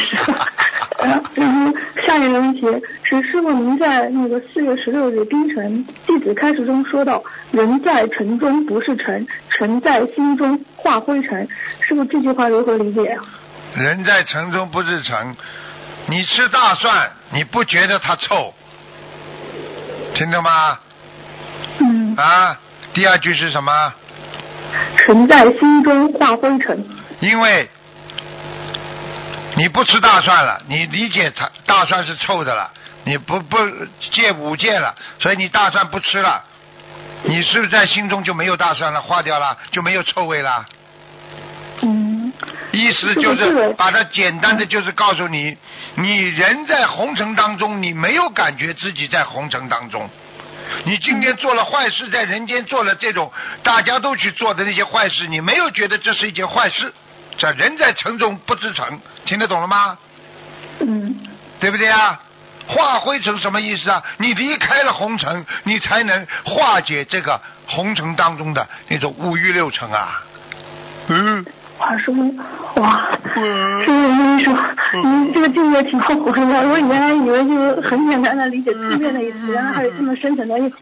E: 是。然后下一个问题是，师傅您在那个四月十六日冰城弟子开始中说到，人在城中不是尘，尘在心中化灰尘，师傅这句话如何理解啊？
A: 人在城中不是尘，你吃大蒜你不觉得它臭，听懂吗？
E: 嗯。
A: 啊，第二句是什么？
E: 尘在心中化灰尘。
A: 因为。你不吃大蒜了，你理解它大蒜是臭的了，你不不戒五戒了，所以你大蒜不吃了，你是不是在心中就没有大蒜了，化掉了，就没有臭味了？
E: 嗯。
A: 意思就是把它简单的就是告诉你，你人在红尘当中，你没有感觉自己在红尘当中，你今天做了坏事，在人间做了这种大家都去做的那些坏事，你没有觉得这是一件坏事。这人在城中不知城，听得懂了吗？
E: 嗯。
A: 对不对啊？化灰尘什么意思啊？你离开了红尘，你才能化解这个红尘当中的那种五欲六尘啊。嗯。
E: 哇，师傅，哇，师傅，我跟你说，你这个境界挺好的。我原来以为就是很简单的理解字面的意思，原来还有这么深层的意思。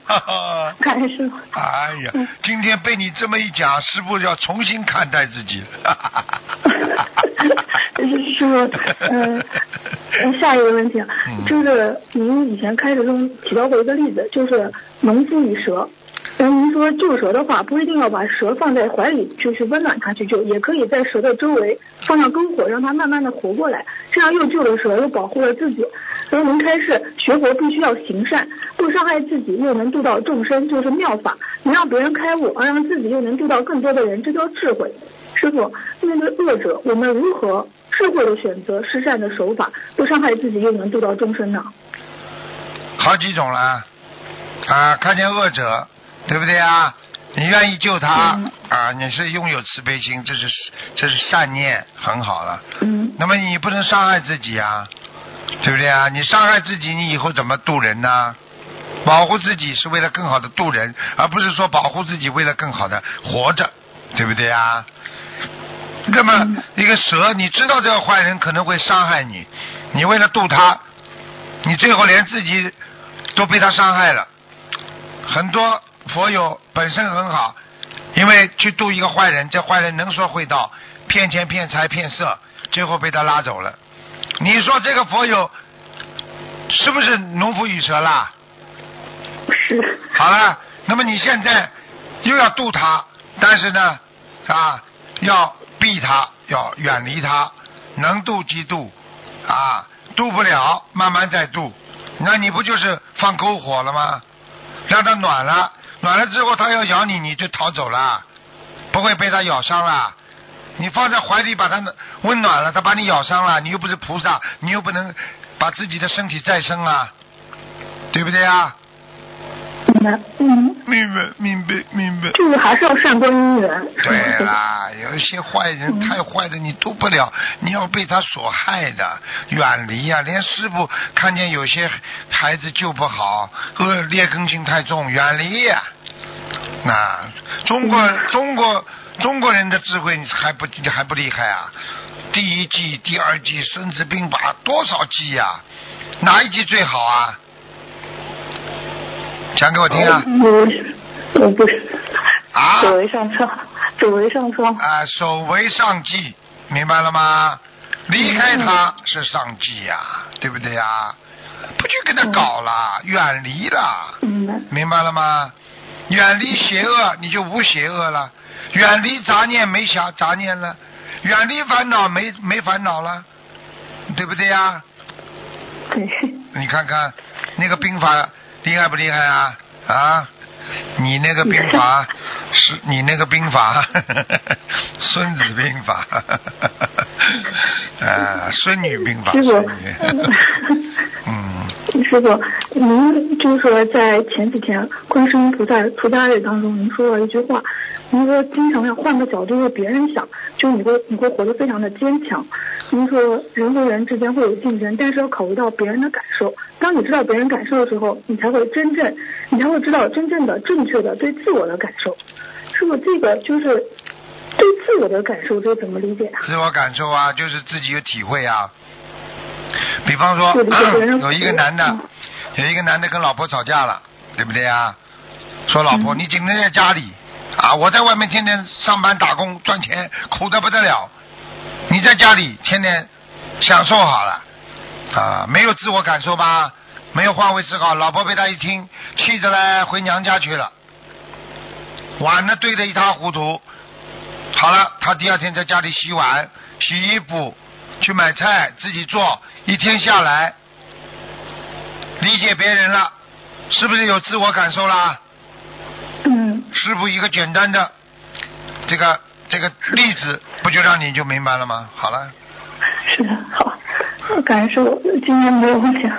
E: 感谢师傅。
A: 哎呀，今天被你这么一讲，师傅要重新看待自己。
E: 师傅，嗯，下一个问题，就是您以前开始中提到过一个例子，就是农夫与蛇。然后您说救蛇的话，不一定要把蛇放在怀里就去温暖它去救，也可以在蛇的周围放上篝火，让它慢慢的活过来，这样又救了蛇，又保护了自己。所以您开示学佛必须要行善，不伤害自己，又能度到众生，就是妙法。能让别人开悟，而让自己又能度到更多的人，这叫智慧。师傅，面对恶者，我们如何智慧的选择施善的手法，不伤害自己，又能度到众生呢？
A: 好几种了啊，看见恶者。对不对啊？你愿意救他啊？你是拥有慈悲心，这是这是善念，很好了。
E: 嗯。
A: 那么你不能伤害自己啊，对不对啊？你伤害自己，你以后怎么渡人呢？保护自己是为了更好的渡人，而不是说保护自己为了更好的活着，对不对啊？那么一个蛇，你知道这个坏人可能会伤害你，你为了渡他，你最后连自己都被他伤害了，很多。佛友本身很好，因为去渡一个坏人，这坏人能说会道，骗钱骗财骗色，最后被他拉走了。你说这个佛友是不是农夫与蛇啦？
E: 是。
A: 好了，那么你现在又要渡他，但是呢，啊，要避他，要远离他，能渡即渡，啊，渡不了，慢慢再渡，那你不就是放篝火了吗？让他暖了。暖了之后，它要咬你，你就逃走了，不会被它咬伤了。你放在怀里把它温暖了，它把你咬伤了，你又不是菩萨，你又不能把自己的身体再生啊，对不对啊？
E: 明白，嗯。
A: 明白，明白，明白。
E: 就是还是要善观因缘。
A: 对啦，有一些坏人太坏的，你渡不了，你要被他所害的，远离呀。连师傅看见有些孩子救不好，恶劣根性太重，远离呀。那中国中国中国人的智慧还不还不厉害啊？第一季、第二季《孙子兵法》多少季呀、哪一季最好啊？讲给我听啊！
E: 我我不是
A: 啊
E: 走为上策，走为上策。
A: 啊，守为上计，明白了吗？离开他是上计呀、对不对呀？不去跟他搞了，远离了，
E: 明白。
A: 明白了吗？远离邪恶，你就无邪恶了；远离杂念，没杂杂念了；远离烦恼，没没烦恼了，对不对呀？
E: 对，
A: 你看看那个兵法厉害不厉害啊？啊，你那个兵法 [laughs] 是你那个兵法，[laughs] 孙子兵法，[laughs] 啊，孙女兵法，孙女，嗯，
E: 师傅，您就是说在前几天观世音菩萨出家日当中，您说了一句话，您说经常要换个角度为别人想，就你会你会活得非常的坚强。您说人和人之间会有竞争，但是要考虑到别人的感受。当你知道别人感受的时候，你才会真正，你才会知道真正的正确的对自我的感受。师傅，这个就是对自我的感受，这怎么理解啊？
A: 自我感受啊，就是自己有体会啊。比方说 [clears throat] 有一个男的
E: 嗯，
A: 有一个男的跟老婆吵架了，对不对啊？说老婆，
E: 嗯
A: 你整天在家里啊，我在外面天天上班打工赚钱，苦的不得了。你在家里天天享受好了啊，没有自我感受吧？没有换位思考，老婆被他一听，气得嘞回娘家去了，碗呢堆得一塌糊涂。好了，他第二天在家里洗碗、洗衣服、去买菜，自己做，一天下来，理解别人了，是不是有自我感受啦？
E: 嗯，
A: 师傅一个简单的这个这个例子，不就让你就明白了吗？好了，
E: 是的，好，感受，今天没有问题了。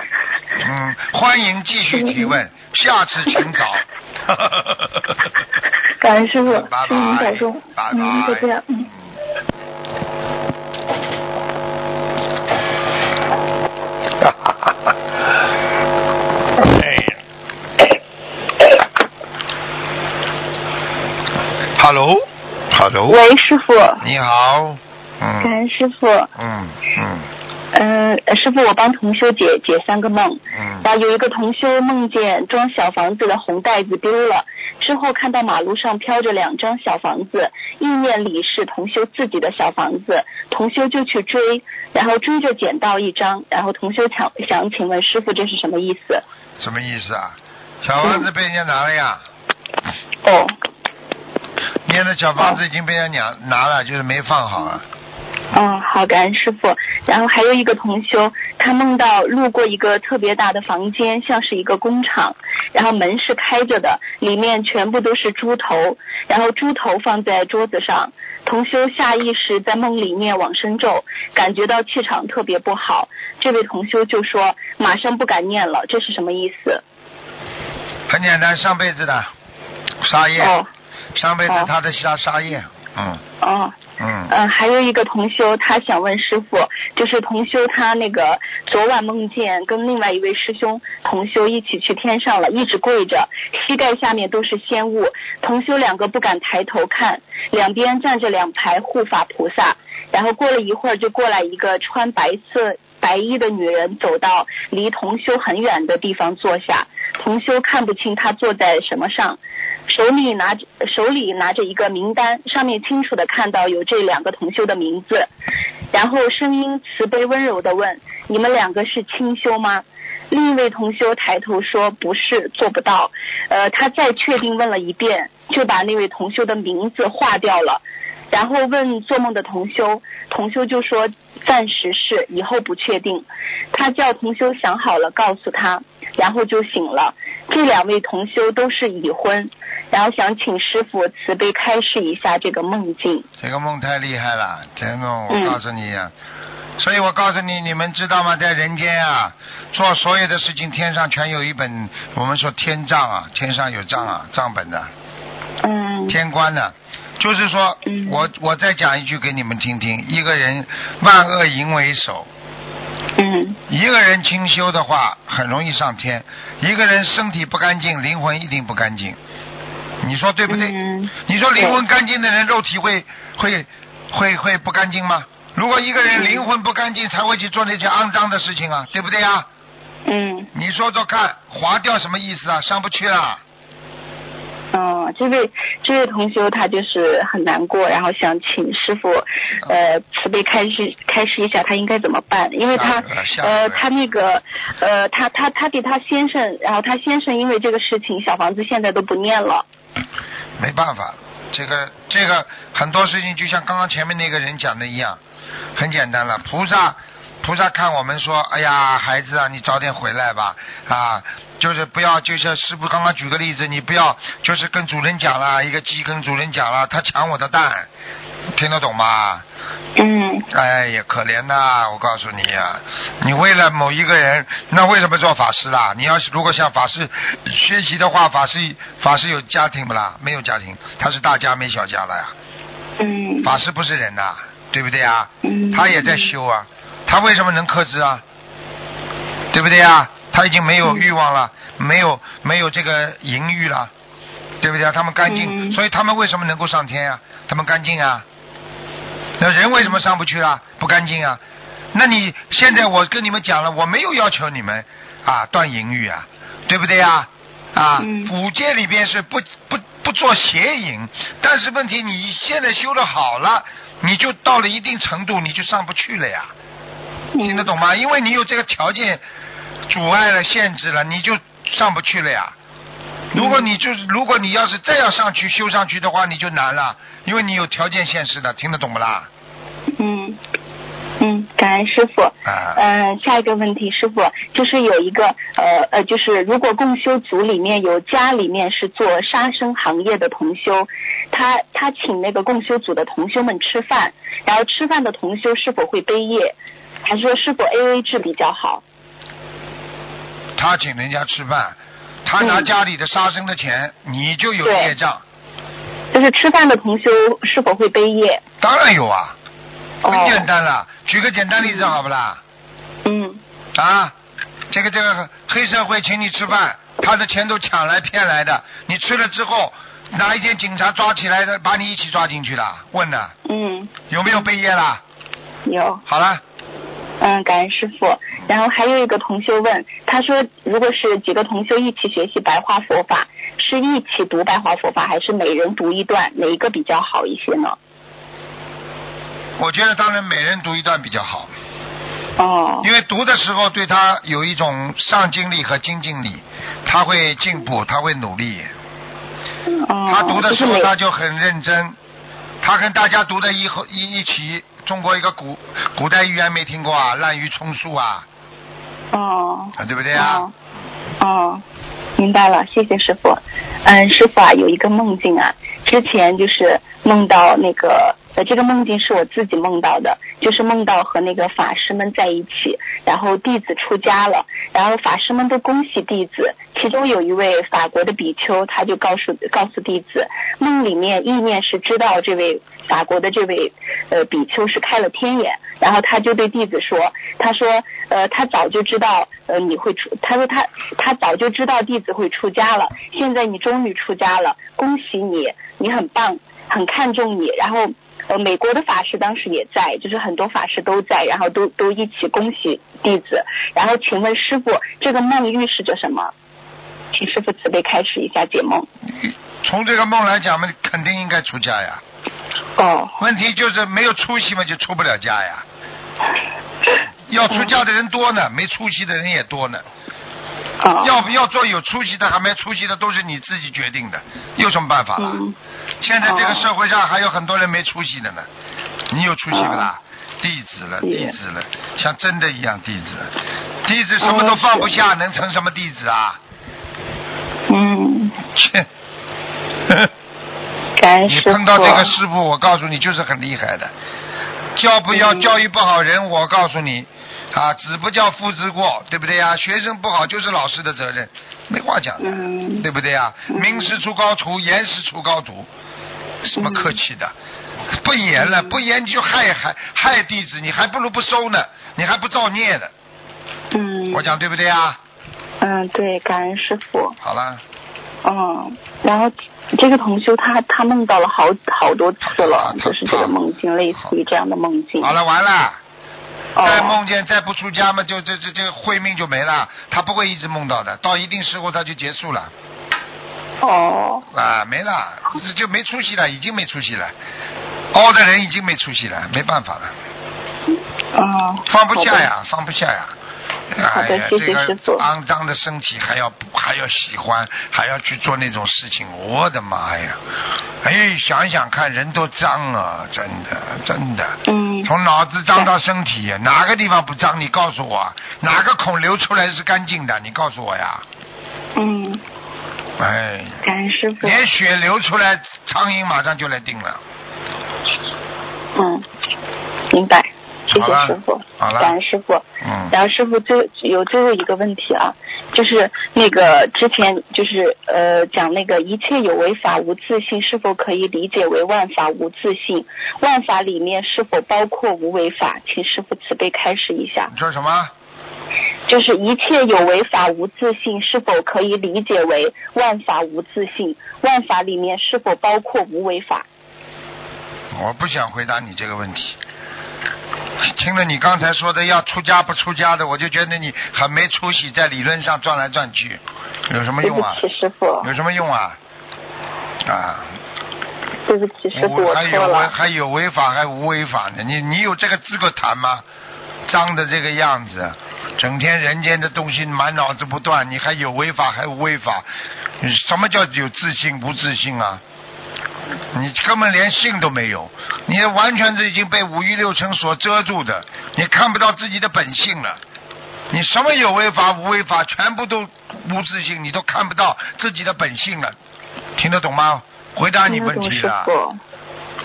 A: 嗯，欢迎继续提问，下次请早。[laughs] [laughs]
E: 感恩师傅，
A: 拜
E: 师傅您
A: 拜
E: 保重，，
A: 拜
E: 嗯，再见
A: 拜，。
E: 嗯。
A: 哈哈哈哈。哎。Hello，Hello，
F: 喂，师傅，
A: 你好，
F: 感
A: 嗯
F: 恩师傅。
A: 嗯嗯
F: 嗯、师傅，我帮同修解解三个梦。
A: 嗯
F: 啊，有一个同修梦见装小房子的红袋子丢了，之后看到马路上飘着两张小房子，意念里是同修自己的小房子，同修就去追，然后追着捡到一张，然后同修想想请问师傅这是什么意思？
A: 什么意思啊？小房子被人家拿了呀？
F: 哦，
A: 你的小房子已经被人家拿拿了，就是没放好啊。
F: 嗯，好，感恩师傅。然后还有一个同修，他梦到路过一个特别大的房间，像是一个工厂，然后门是开着的，里面全部都是猪头，然后猪头放在桌子上。同修下意识在梦里念往生咒，感觉到气场特别不好。这位同修就说马上不敢念了，这是什么意思？
A: 很简单，上辈子的杀业，
F: 哦
A: 上辈子
F: 哦
A: 他的杀杀业，嗯
F: 哦，
A: 嗯，
F: 嗯，还有一个同修，他想问师傅，就是同修他那个昨晚梦见跟另外一位师兄同修一起去天上了，一直跪着，膝盖下面都是仙雾，同修两个不敢抬头看，两边站着两排护法菩萨，然后过了一会儿就过来一个穿白色。白衣的女人走到离同修很远的地方坐下，同修看不清她坐在什么上，手里拿着手里拿着一个名单，上面清楚的看到有这两个同修的名字，然后声音慈悲温柔的问：“你们两个是清修吗？”另一位同修抬头说：“不是，做不到。”呃，他再确定问了一遍，就把那位同修的名字划掉了。然后问做梦的同修，同修就说暂时是，以后不确定。他叫同修想好了告诉他，然后就醒了。这两位同修都是已婚，然后想请师傅慈悲开示一下这个梦境。
A: 这个梦太厉害了，这个梦
F: 嗯
A: 我告诉你呀、所以我告诉你，你们知道吗？在人间啊，做所有的事情，天上全有一本我们说天账啊，天上有账啊，账本的，
F: 嗯
A: 天官的。就是说，
F: 嗯
A: 我我再讲一句给你们听听，一个人万恶淫为首，
F: 嗯
A: 一个人清修的话，很容易上天；一个人身体不干净，灵魂一定不干净。你说对不对？
F: 嗯
A: 你说灵魂干净的人，肉体会会会会不干净吗？如果一个人
F: 嗯
A: 灵魂不干净，才会去做那些肮脏的事情啊，对不对啊？
F: 嗯
A: 你说说看，划掉什么意思啊？上不去了。
F: 嗯，这位这位同修他就是很难过，然后想请师傅呃慈悲开示开示一下他应该怎么办，因为他呃他那个呃他他他给他先生，然后他先生因为这个事情小房子现在都不念了。
A: 没办法，这个这个很多事情就像刚刚前面那个人讲的一样，很简单了。菩萨菩萨看我们说，哎呀，孩子啊，你早点回来吧，啊，就是不要，就像师傅刚刚举个例子，你不要就是跟主人讲了，一个鸡跟主人讲了，他抢我的蛋，听得懂吗？
F: 嗯
A: 哎呀，可怜呐！我告诉你呀、你为了某一个人，那为什么做法师啦？你要是如果向法师学习的话，法师法师有家庭不啦？没有家庭，他是大家没小家了呀。
F: 嗯
A: 法师不是人呐，对不对啊？
F: 嗯
A: 他也在修啊，他为什么能克制啊？对不对啊？他已经没有欲望了，没有没有这个淫欲了，对不对啊？他们干净，
F: 嗯
A: 所以他们为什么能够上天啊？他们干净啊。那人为什么上不去啊？不干净啊？那你现在我跟你们讲了，我没有要求你们啊断淫欲啊，对不对啊？啊，
F: 嗯
A: 五戒里边是不不不做邪淫，但是问题你现在修的好了，你就到了一定程度，你就上不去了呀。听得懂吗？因为你有这个条件阻碍了、限制了，你就上不去了呀。如果你就是，如果你要是再要上去修上去的话，你就难了，因为你有条件限制的，听得懂不啦？
F: 嗯嗯，感恩师傅。
A: 啊
F: 嗯、下一个问题，师傅就是有一个呃呃，就是如果共修组里面有家里面是做杀生行业的同修，他他请那个共修组的同修们吃饭，然后吃饭的同修是否会背业，还是说是否 A A 制比较好？
A: 他请人家吃饭，他拿
F: 嗯
A: 家里的杀生的钱，你就有
F: 对
A: 业障。
F: 就是吃饭的同修是否会背业？
A: 当然有啊，
F: 哦
A: 很简单了。举个简单例子好不啦？
F: 嗯
A: 啊，这个这个黑社会请你吃饭，他的钱都抢来骗来的，你吃了之后，哪一天警察抓起来的，把你一起抓进去了？问呢，
F: 嗯，
A: 有没有背业啦？
F: 有。
A: 好了，
F: 嗯，感恩师傅。然后还有一个同修问，他说，如果是几个同修一起学习白话佛法，是一起读白话佛法，还是每人读一段，哪一个比较好一些呢？
A: 我觉得当然每人读一段比较好，
F: 哦，
A: 因为读的时候对他有一种上进力和精进力，他会进步，他会努力。
F: 哦，
A: 他读的时候他就很认真，他跟大家读的一后一一起。中国一个古古代寓言没听过啊，滥竽充数啊，
F: 哦
A: 啊对不对啊？
F: 哦哦，明白了，谢谢师傅。嗯，师傅啊，有一个梦境啊，之前就是梦到那个这个梦境是我自己梦到的，就是梦到和那个法师们在一起，然后弟子出家了，然后法师们都恭喜弟子，其中有一位法国的比丘，他就告诉告诉弟子，梦里面意念是知道这位法国的这位呃比丘是开了天眼，然后他就对弟子说，他说呃他早就知道呃你会出，他说他他早就知道弟子会出家了，现在你终于出家了，恭喜你，你很棒，很看重你，然后。呃，美国的法师当时也在，就是很多法师都在，然后都都一起恭喜弟子。然后请问师傅，这个梦预示着什么？请师傅慈悲开始一下解梦。
A: 从这个梦来讲嘛，肯定应该出家呀。
F: 哦，
A: 问题就是没有出息嘛，就出不了家呀。[laughs] 要出家的人多呢，没出息的人也多呢。
F: 哦，
A: 要不要做有出息的，还没出息的，都是你自己决定的，有什么办法啦？
F: 嗯，
A: 现在这个
F: 哦
A: 社会上还有很多人没出息的呢，你有出息不啦？弟子了，弟子了，像真的一样弟子，弟子什么都放不下，能成什么弟子啊？
F: 嗯，
A: 切！[laughs] 你。碰到这个师傅，我告诉你就是很厉害的。教不要
F: 嗯
A: 教育不好人，我告诉你，啊，子不教父之过，对不对呀？学生不好就是老师的责任，没话讲的，
F: 嗯
A: 对不对呀？
F: 嗯
A: 名师出高徒，严师出高徒，什么客气的？不严了，
F: 嗯
A: 不严你就害害害弟子，你还不如不收呢，你还不造孽呢。
F: 嗯，
A: 我讲对不对啊？
F: 嗯，对，感恩师傅。
A: 好了，
F: 嗯，然后这个同修他他梦到了好好多次了，就是这个梦境，类似于这样的梦境。
A: 好了，完了。再
F: 哦，
A: 梦见再不出家嘛，就这这这慧命就没了，他不会一直梦到的，到一定时候他就结束了。
F: 哦，
A: 啊，没了，就没出息了，已经没出息了，高的人已经没出息了，没办法了，
F: 嗯，
A: 放不下呀，放不下呀。[laughs]
F: 好的
A: 哎呀，这个肮脏的身体还要还要喜欢，还要去做那种事情，我的妈呀！哎，想想看，人都脏啊，真的真的。
F: 嗯，
A: 从脑子脏到身体，哪个地方不脏？你告诉我，哪个孔流出来是干净的？你告诉我呀！
F: 嗯，
A: 哎，
F: 感恩师傅。
A: 连血流出来，苍蝇马上就来叮了。
F: 嗯，明白，谢谢师傅，
A: 好了
F: 感恩师傅。
A: 嗯，
F: 然后师傅最有最后一个问题啊，就是那个之前就是呃讲那个一切有为法无自性，是否可以理解为万法无自性？万法里面是否包括无为法？请师傅慈悲开示一下。
A: 你说什么？
F: 就是一切有为法无自性，是否可以理解为万法无自性？万法里面是否包括无为法？
A: 我不想回答你这个问题。听了你刚才说的要出家不出家的，我就觉得你很没出息，在理论上转来转去，有什么
F: 对不
A: 用啊？
F: 起师傅，
A: 有什么用啊？啊，
F: 对不起师傅，我
A: 无还有违。还有违法还无违法呢？你你有这个资格谈吗？脏的这个样子，整天人间的东西满脑子不断，你还有违法还无违法？你什么叫有自信不自信啊？你根本连性都没有，你完全是已经被五欲六尘所遮住的，你看不到自己的本性了。你什么有为法无为法，全部都无自信，你都看不到自己的本性了。听得懂吗？回答你问题了。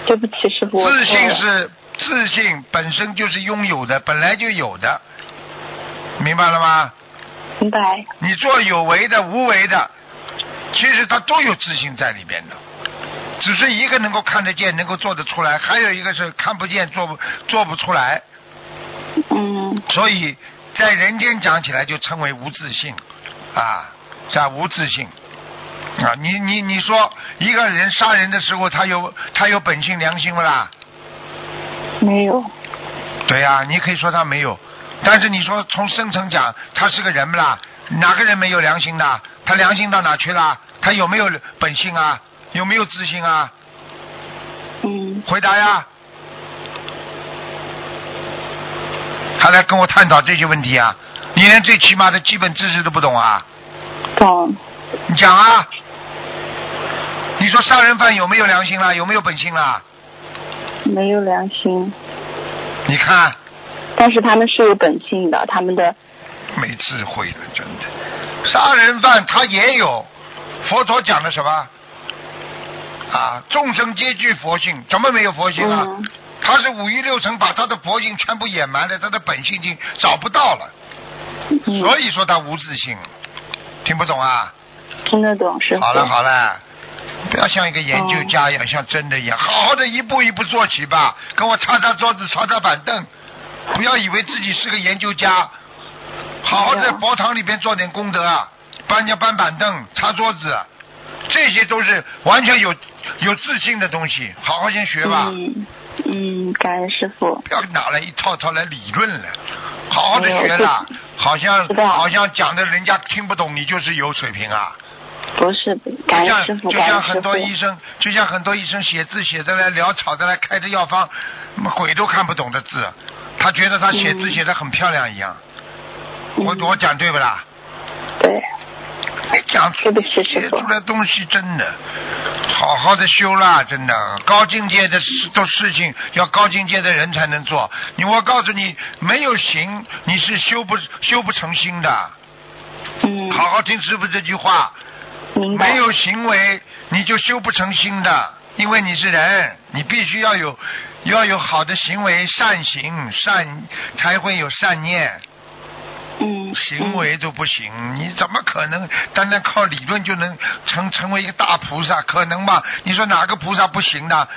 F: 对不起师傅，
A: 自信是自信本身就是拥有的，本来就有的，明白了吗？
F: 明白。
A: 你做有为的、无为的，其实它都有自信在里边的，只是一个能够看得见、能够做得出来，还有一个是看不见、做不做不出来。
F: 嗯
A: 所以在人间讲起来就称为无自信啊，叫无自信啊。你你你说一个人杀人的时候，他有他有本性良心不啦？
F: 没有。
A: 对呀、你可以说他没有，但是你说从深层讲，他是个人不啦？哪个人没有良心的？他良心到哪去了？他有没有本性啊？有没有自信啊？
F: 嗯
A: 回答呀！还来跟我探讨这些问题啊？你连最起码的基本知识都不懂啊？
F: 懂。
A: 你讲啊！你说杀人犯有没有良心啦？有没有本性啦？
F: 没有良心，
A: 你看，
F: 但是他们是有本性的，他们的
A: 没智慧了，真的。杀人犯他也有，佛陀讲的什么？啊，众生皆具佛性，怎么没有佛性啊？
F: 嗯
A: 他是五欲六尘把他的佛性全部掩埋了，他的本性已经找不到了，
F: 嗯
A: 所以说他无自信。听不懂啊？
F: 听得懂是。
A: 好了好了，不要像一个研究家一样，像真的一样，好好的一步一步做起吧。跟我擦擦桌子，擦擦板凳，不要以为自己是个研究家，好好在佛堂里边做点功德啊，帮人家搬板凳、擦桌子，这些都是完全有有自信的东西，好好先学吧。
F: 嗯嗯，感恩师傅。
A: 不要拿来一套套来理论了，好好的学了
F: 这，
A: 好像好像讲的人家听不懂，你就是有水平啊。
F: 不是，感
A: 就
F: 恩师傅，
A: 像就像很。多医生，就像很多医生写字写的来潦草的来开的药方，鬼都看不懂的字，他觉得他写字
F: 嗯
A: 写的很漂亮一样。我
F: 嗯
A: 我讲对不啦？
F: 对，
A: 你讲出
F: 对不起师傅
A: 写出来东西真的，好好的修啦，真的高境界的事都事情要高境界的人才能做。你我告诉你，没有行你是修不修不成心的。
F: 嗯，
A: 好好听师傅这句话。没有行为你就修不成心的，因为你是人，你必须要有要有好的行为，善行善才会有善念。
F: 嗯，
A: 行为都不行，你怎么可能单单靠理论就能成成为一个大菩萨？可能吗？你说哪个菩萨不行的？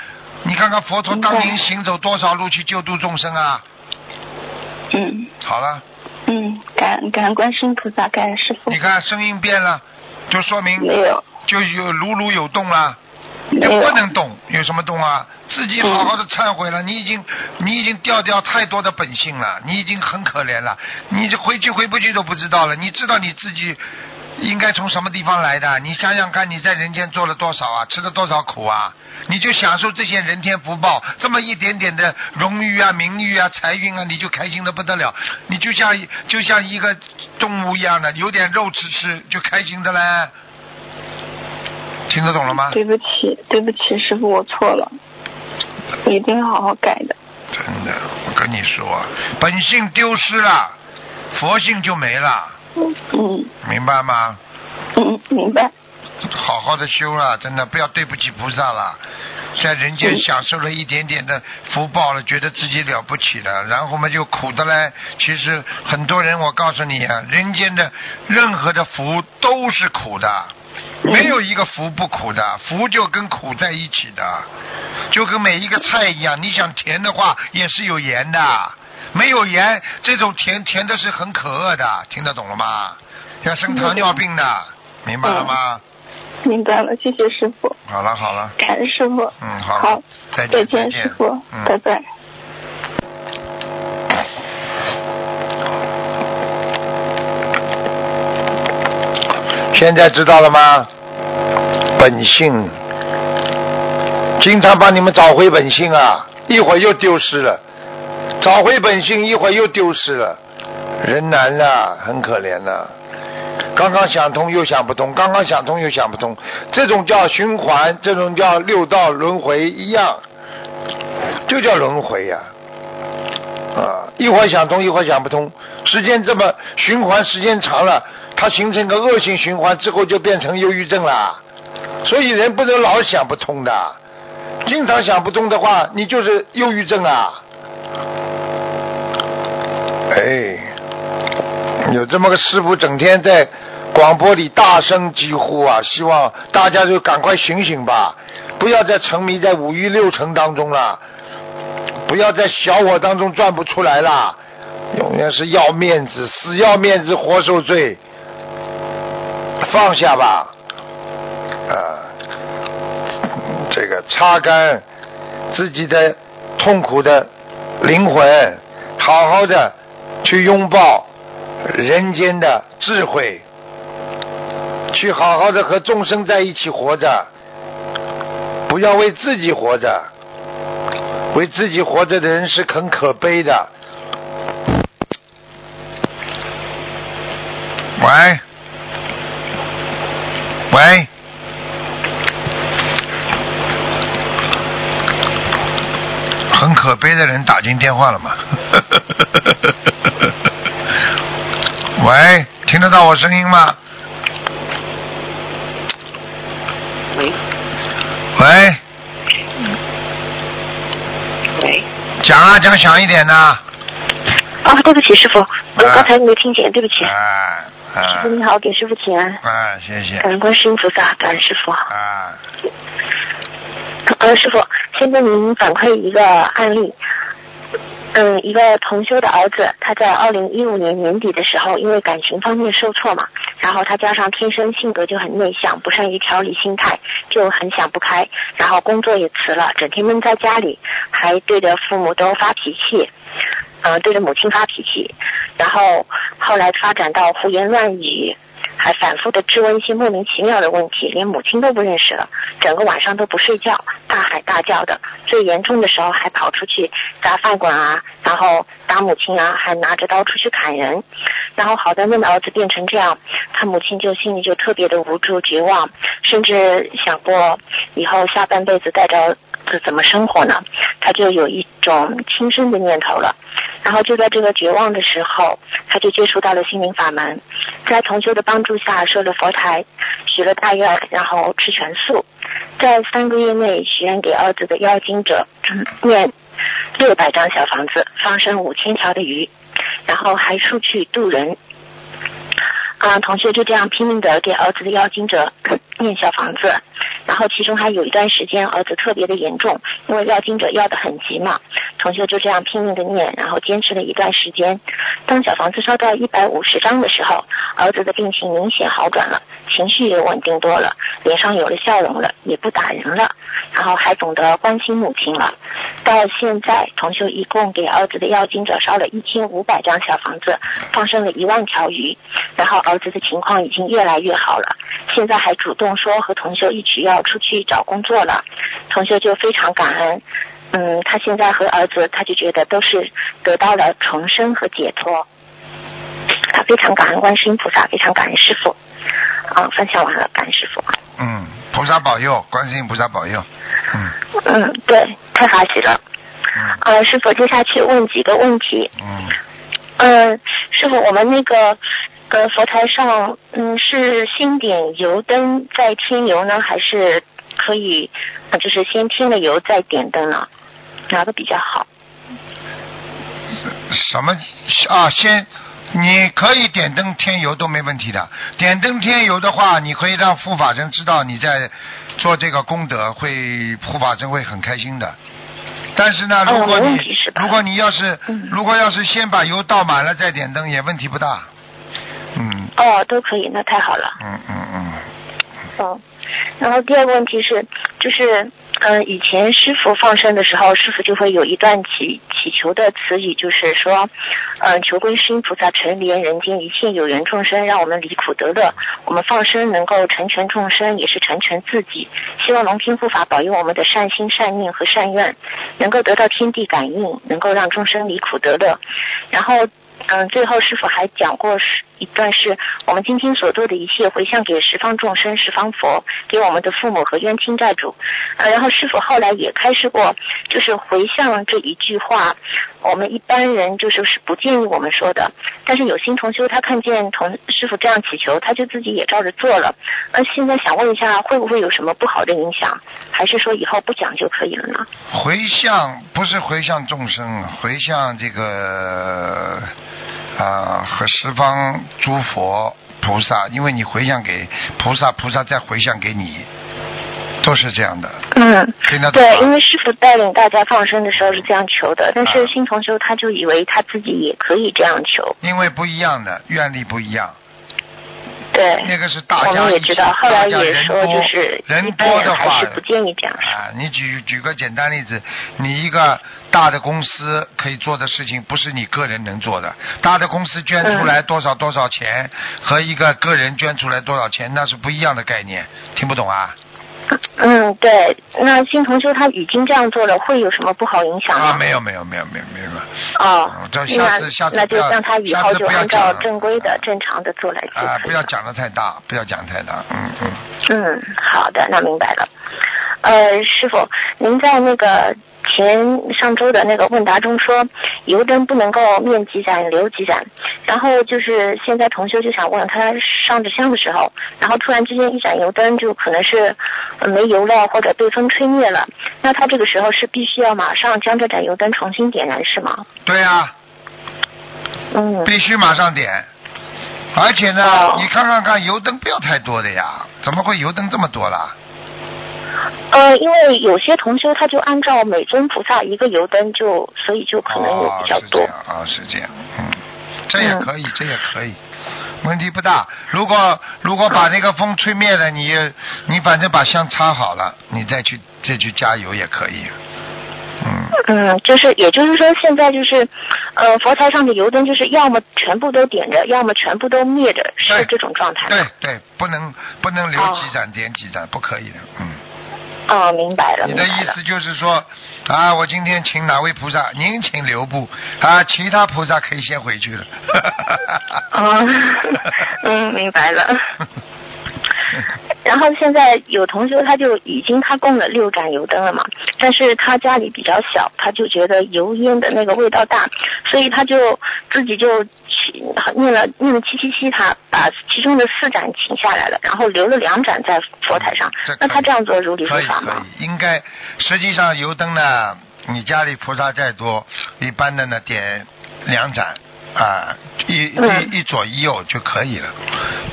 A: 你看看佛陀当年行走多少路去救度众生啊！
F: 嗯
A: 好了，
F: 嗯，感感恩观世音菩萨，感恩师傅
A: 你。看声音变了，就说明
F: 没有，
A: 就有如如有动了。
F: 没有
A: 不能动，有什么动啊？自己好好的忏悔了，你已经你已经掉掉太多的本性了，你已经很可怜了，你这回去回不去都不知道了。你知道你自己应该从什么地方来的？你想想看，你在人间做了多少啊，吃了多少苦啊？你就享受这些人天福报，这么一点点的荣誉啊、名誉啊、财运啊，你就开心的不得了。你就像就像一个动物一样的，有点肉吃吃就开心的嘞。听得懂了吗？
F: 对不起，对不起，师傅，我错了，我一定会好好改的。
A: 真的，我跟你说，本性丢失了，佛性就没了，
F: 嗯嗯
A: 明白吗？
F: 嗯，明白。
A: 好好的修了，真的不要对不起菩萨了，在人间
F: 嗯
A: 享受了一点点的福报了，觉得自己了不起了，然后嘛就苦的嘞。其实很多人，我告诉你啊，人间的任何的福都是苦的，没有一个福不苦的，福就跟苦在一起的，就跟每一个菜一样，你想甜的话也是有盐的，没有盐这种甜甜的是很可恶的，听得懂了吗？要生糖尿病的，明白了吗？
F: 明白了，谢谢师傅，
A: 好了好了，
F: 感恩师傅。
A: 嗯，好了，
F: 好，
A: 再
F: 再
A: 见
F: 见，师傅，
A: 嗯，
F: 拜拜。
A: 现在知道了吗？本性，经常帮你们找回本性啊，一会儿又丢失了，找回本性，一会儿又丢失了，人难了，很可怜了。刚刚想通又想不通，刚刚想通又想不通，这种叫循环，这种叫六道轮回一样，就叫轮回呀、啊。一会儿想通，一会儿想不通，时间这么循环，时间长了，它形成个恶性循环之后，就变成忧郁症啦。所以人不能老想不通的，经常想不通的话，你就是忧郁症啊。哎，有这么个师傅，整天在广播里大声疾呼啊，希望大家就赶快醒醒吧，不要再沉迷在五欲六尘当中了。不要在小我当中转不出来啦，永远是要面子，死要面子活受罪，放下吧，啊，这个擦干自己的痛苦的灵魂，好好的去拥抱人间的智慧，去好好的和众生在一起活着，不要为自己活着。为自己活着的人是很可悲的。喂，喂，很可悲的人打进电话了吗？[laughs] 喂，听得到我声音吗？
G: 喂
A: 喂，
G: 喂，
A: 讲啊，讲响一点呐。
G: 啊，对不起，师傅，我刚才没听见，对不起。
A: 啊
G: 师
A: 哎
G: 傅你好，给师傅请安，
A: 啊，谢谢。
G: 感恩观世音菩萨，感恩师傅。
A: 啊，
G: 呃，师傅，先跟您反馈一个案例。嗯，一个同修的儿子，他在二零一五年年底的时候，因为感情方面受挫嘛，然后他加上天生性格就很内向，不善于调理心态，就很想不开，然后工作也辞了，整天闷在家里，还对着父母都发脾气，呃，对着母亲发脾气，然后后来发展到胡言乱语，还反复的质问一些莫名其妙的问题，连母亲都不认识了，整个晚上都不睡觉，大喊大叫的，最严重的时候还跑出去砸饭馆啊，然后打母亲啊，还拿着刀出去砍人，然后好端端的儿子变成这样，他母亲就心里就特别的无助绝望，甚至想过以后下半辈子带着是怎么生活呢？他就有一种轻生的念头了。然后就在这个绝望的时候，他就接触到了心灵法门，在同修的帮助下设了佛台，许了大愿，然后吃全素，在三个月内许愿给儿子的妖精者念六百张小房子，放生五千条的鱼，然后还出去渡人。啊，同学就这样拼命的给儿子的妖精者念小房子，然后其中还有一段时间儿子特别的严重，因为要经者要的很急嘛，同修就这样拼命的念，然后坚持了一段时间。当小房子烧到一百五十张的时候，儿子的病情明显好转了，情绪也稳定多了，脸上有了笑容了，也不打人了，然后还懂得关心母亲了。到现在，同修一共给儿子的要经者烧了一千五百张小房子，放生了一万条鱼，然后儿子的情况已经越来越好了，现在还主动说和同修一起要出去找工作了，同修就非常感恩。嗯，他现在和儿子，他就觉得都是得到了重生和解脱，他非常感恩观世音菩萨，非常感恩师傅。啊，分享完了，感恩师傅。
A: 嗯，菩萨保佑，观世音菩萨保佑。嗯
G: 嗯，对，太好喜了。
A: 嗯
G: 呃，师傅，接下去问几个问题。
A: 嗯，
G: 嗯，师傅，我们那个呃佛台上，嗯，是先点油灯再添油呢，还是可以呃就是先添了油再点灯呢？哪个比较好？
A: 什么啊？先，你可以点灯添油都没问题的。点灯添油的话，你可以让护法神知道你在做这个功德，会护法神会很开心的。但是呢，如果你、如果你要是、
G: 嗯
A: 如果要是先把油倒满了再点灯，也问题不大。嗯
G: 哦，都可以，那太好了。
A: 嗯嗯嗯，
G: 嗯，然后第二个问题是，就是嗯、呃以前师傅放生的时候，师傅就会有一段祈祈求的词语，就是说，嗯、求观世音菩萨垂怜人间一切有缘众生，让我们离苦得乐。我们放生能够成全众生，也是成全自己。希望龙天护法保佑我们的善心、善念和善愿，能够得到天地感应，能够让众生离苦得乐。然后。嗯，最后师傅还讲过是一段是我们今天所做的一切回向给十方众生、十方佛，给我们的父母和冤亲债主。呃，然后师傅后来也开示过，就是回向这一句话，我们一般人就是是不建议我们说的。但是有心同修他看见同师傅这样祈求，他就自己也照着做了。那现在想问一下，会不会有什么不好的影响？还是说以后不讲就可以了呢？
A: 回向不是回向众生，回向这个啊、和十方诸佛菩萨，因为你回向给菩萨，菩萨再回向给你，都是这样的，
G: 嗯。
A: 听得懂
G: 对，因？为师傅带领大家放生的时候是这样求的，但是
A: 啊
G: 新同修他就以为他自己也可以这样求。
A: 因为不一样的愿力不一样，
G: 对，
A: 那个是大家
G: 也知道，后来
A: 人多
G: 就是
A: 人多的话
G: 是不建议这样。
A: 啊，你举举个简单例子，你一个大的公司可以做的事情，不是你个人能做的。大的公司捐出来多少多少钱，和一个个人捐出来多少钱，那是不一样的概念。听不懂啊？[coughs]
G: 嗯，对。那新同修他已经这样做了，会有什么不好影响吗？
A: 啊，没有没有没有没有没有。
G: 哦
A: 嗯，这下
G: 那
A: 次下次
G: 那就让他以后就按照正规的、正常的做来就
A: 啊。不要讲的太大，不要讲太大，嗯嗯。
G: 嗯，好的，那明白了。呃，师傅，您在那个前上周的那个问答中说，油灯不能够面积盏留几盏，然后就是现在同修就想问他上着香的时候，然后突然之间一盏油灯就可能是呃没油了或者被风吹灭了，那他这个时候是必须要马上将这盏油灯重新点燃是吗？
A: 对啊，
G: 嗯，
A: 必须马上点。而且呢，
G: 哦
A: 你看看看，油灯不要太多的呀，怎么会油灯这么多啦？
G: 呃，因为有些同修他就按照每尊菩萨一个油灯就，所以就可能有
A: 哦，
G: 比较多。
A: 是这样啊，是这样，嗯，这也
G: 嗯
A: 可以，这也可以，问题不大。如果如果把那个风吹灭了，你你反正把香插好了，你再去再去加油也可以。嗯，
G: 嗯，就是，也就是说，现在就是，呃，佛台上的油灯就是要么全部都点着，要么全部都灭着，是这种状态。
A: 对对，不能不能留
G: 哦
A: 几盏点几盏，不可以的。嗯，
G: 哦，明白了，
A: 你。的意思就是说，啊，我今天请哪位菩萨，您请留步，啊，其他菩萨可以先回去了。
G: 哦，嗯，明白了。[laughs] 然后现在有同学他就已经他供了六盏油灯了嘛，但是他家里比较小，他就觉得油烟的那个味道大，所以他就自己就起念了念了七七七，他把其中的四盏请下来了，然后留了两盏在佛台上。那他这样做如理如法吗？
A: 应该实际上油灯呢，你家里菩萨再多，一般的呢点两盏啊，一
G: 嗯
A: 一一左一右就可以了。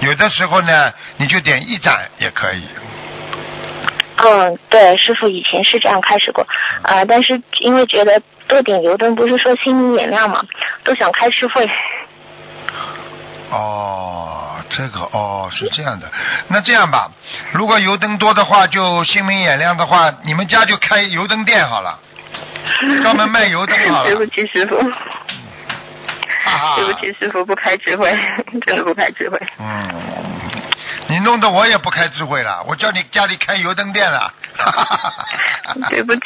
A: 有的时候呢，你就点一盏也可以。
G: 嗯，对，师傅以前是这样开始过，啊、但是因为觉得多点油灯不是说心明眼亮嘛，都想开智慧。
A: 哦，这个哦是这样的。那这样吧，如果油灯多的话，就心明眼亮的话，你们家就开油灯店好了，专门卖油灯好了。
G: 对不起，师傅，对不起，师傅不开智慧，[laughs] 真的不开智慧。
A: 嗯，你弄得我也不开智慧了，我叫你家里开油灯店了。[laughs]
G: 对不起，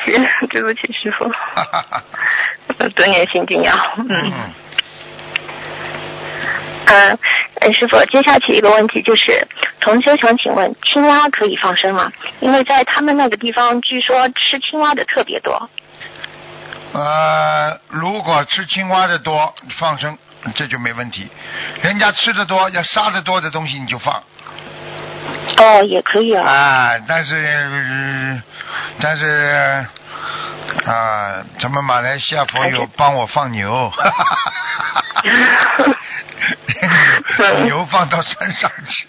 G: 对不起，师傅，多年心经要。嗯
A: 嗯，
G: 嗯，呃师傅，接下去一个问题就是，同修想请问，青蛙可以放生吗？因为在他们那个地方，据说吃青蛙的特别多。
A: 呃，如果吃青蛙的多，放生这就没问题。人家吃的多，要杀的多的东西你就放。
G: 哦，也可以啊。
A: 啊，但是、呃但是啊，咱们马来西亚朋友帮我放牛，[laughs] 牛放到山上去。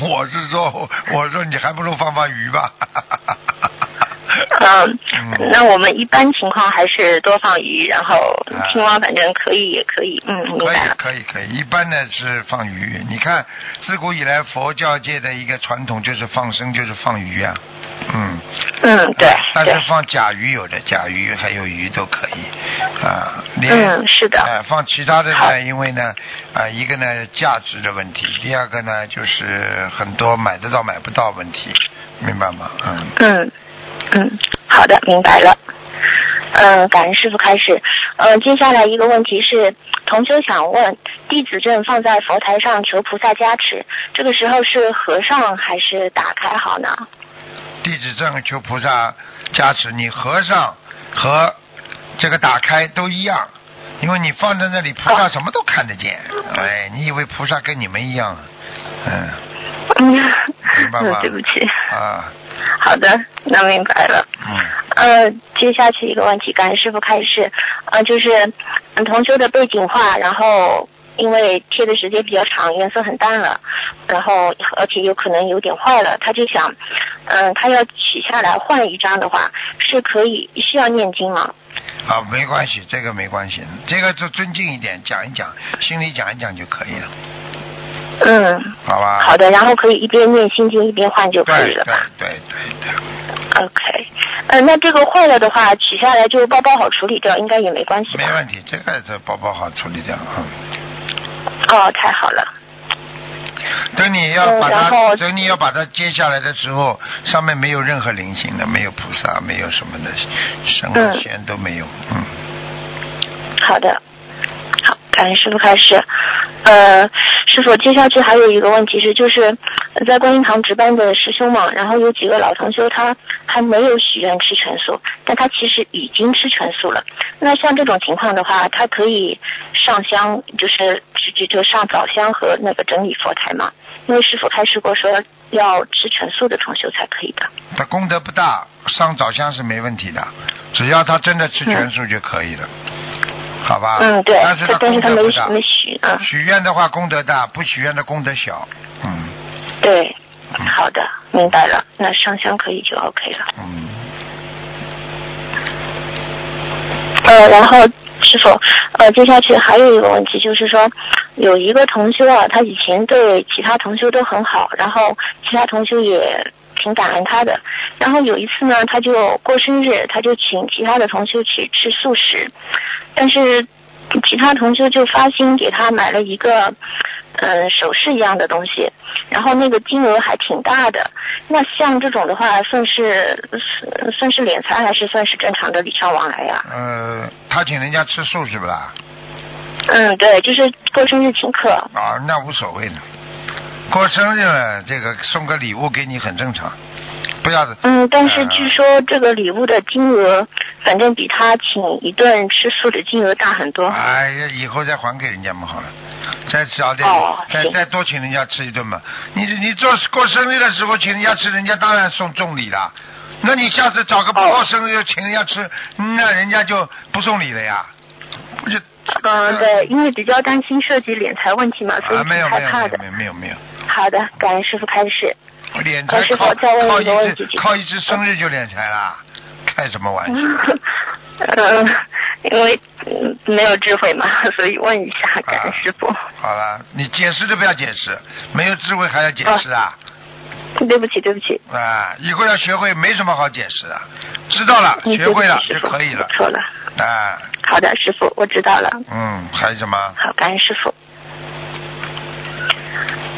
A: 我是说，我说你还不如放放鱼吧。[laughs]
G: 嗯，那我们一般情况还是多放鱼，然后青蛙反正可以也可以，嗯，明
A: 可以
G: 白了。
A: 可以可以，一般呢是放鱼。你看，自古以来佛教界的一个传统就是放生，就是放鱼啊。嗯。
G: 嗯，对
A: 但是放甲鱼有的，甲鱼还有鱼都可以啊。
G: 嗯是的
A: 呃，放其他的呢，因为呢，啊、一个呢价值的问题，第二个呢就是很多买得到买不到问题，明白吗？嗯。
G: 嗯嗯，好的，明白了。嗯，感恩师傅开始。嗯，接下来一个问题是，同修想问，弟子证放在佛台上求菩萨加持，这个时候是合上还是打开好呢？
A: 弟子证求菩萨加持，你合上和这个打开都一样，因为你放在那里，菩萨什么都看得见。哎，你以为菩萨跟你们一样？嗯，
G: 嗯，
A: 明白吗？[laughs]
G: 对不起。
A: 啊，
G: 好的，那明白了。
A: 嗯。
G: 呃，接下去一个问题，感恩师傅开始，呃，就是嗯同修的背景画，然后因为贴的时间比较长，颜色很淡了，然后而且有可能有点坏了，他就想，嗯、他要取下来换一张的话，是可以需要念经吗？
A: 啊，没关系，这个没关系，这个就尊敬一点，讲一讲，心里讲一讲就可以了，
G: 嗯，
A: 好吧？
G: 好的，然后可以一边念心经一边换就可以了对
A: 对对对
G: ，？OK，呃，那这个坏了的话，取下来就包包好处理掉，应该也没关系？
A: 没问题，这个这包包好处理掉。嗯，
G: 哦，太好了。
A: 等你要把它，
G: 嗯
A: 等你要把它接下来的时候，上面没有任何灵性的，没有菩萨，没有什么的神啊
G: 嗯
A: 仙都没有。嗯，
G: 好的，好，感恩师傅开始。呃，师傅，接下去还有一个问题是，就是在观音堂值班的师兄嘛，然后有几个老同修他还没有许愿吃全素，但他其实已经吃全素了。那像这种情况的话，他可以上香，就是就就上早香和那个整理佛台嘛？因为师傅开示过说要吃全素的同修才可以的。
A: 他功德不大，上早香是没问题的，只要他真的吃全素就可以了，好吧？
G: 嗯，对，
A: 但是他
G: 但是他没
A: 功德不大。
G: 没许啊。
A: 许愿的话功德大，不许愿的功德小。嗯
G: 对，好的，明白了。那上香可以就 OK 了。
A: 嗯，
G: 呃，然后师傅，呃，接下去还有一个问题，就是说有一个同修啊，他以前对其他同修都很好，然后其他同修也挺感恩他的。然后有一次呢，他就过生日，他就请其他的同修去吃素食，但是其他同修就发心给他买了一个。嗯，首饰一样的东西，然后那个金额还挺大的。那像这种的话，算是算算是敛财，还是算是正常的礼尚往来呀、
A: 呃，他请人家吃素是不啦？
G: 嗯，对，就是过生日请客。
A: 啊，那无所谓的。过生日了，这个送个礼物给你很正常，不要。
G: 嗯，但是
A: 呃
G: 据说这个礼物的金额，反正比他请一顿吃素的金额大很多。
A: 哎呀，以后再还给人家嘛好了，再少点，
G: 哦
A: 再再多请人家吃一顿嘛。你你做过生日的时候请人家吃，人家当然送重礼了。那你下次找个不过生日就请人家吃，那人家就不送礼了呀，不就
G: 嗯，对，因为比较担心涉及敛财问题嘛，所以
A: 啊，没
G: 挺
A: 有没有。没有没有没有，
G: 好的，感恩师傅开始。
A: 敛
G: 呃师傅
A: 财靠靠
G: 一个问题
A: 一次靠一只生日就敛财啦，开什么玩笑？[laughs]
G: 嗯，因为嗯没有智慧嘛，所以问一下，感恩师傅。
A: 好了，你解释都不要解释，没有智慧还要解释啊？
G: 对不起，对不起，
A: 啊，以后要学会，没什么好解释的，知道了，
G: 嗯
A: 学会了就可以了。
G: 错了。
A: 啊，
G: 好的，师傅，我知道了。
A: 嗯，还有什么？
G: 好，感恩师傅。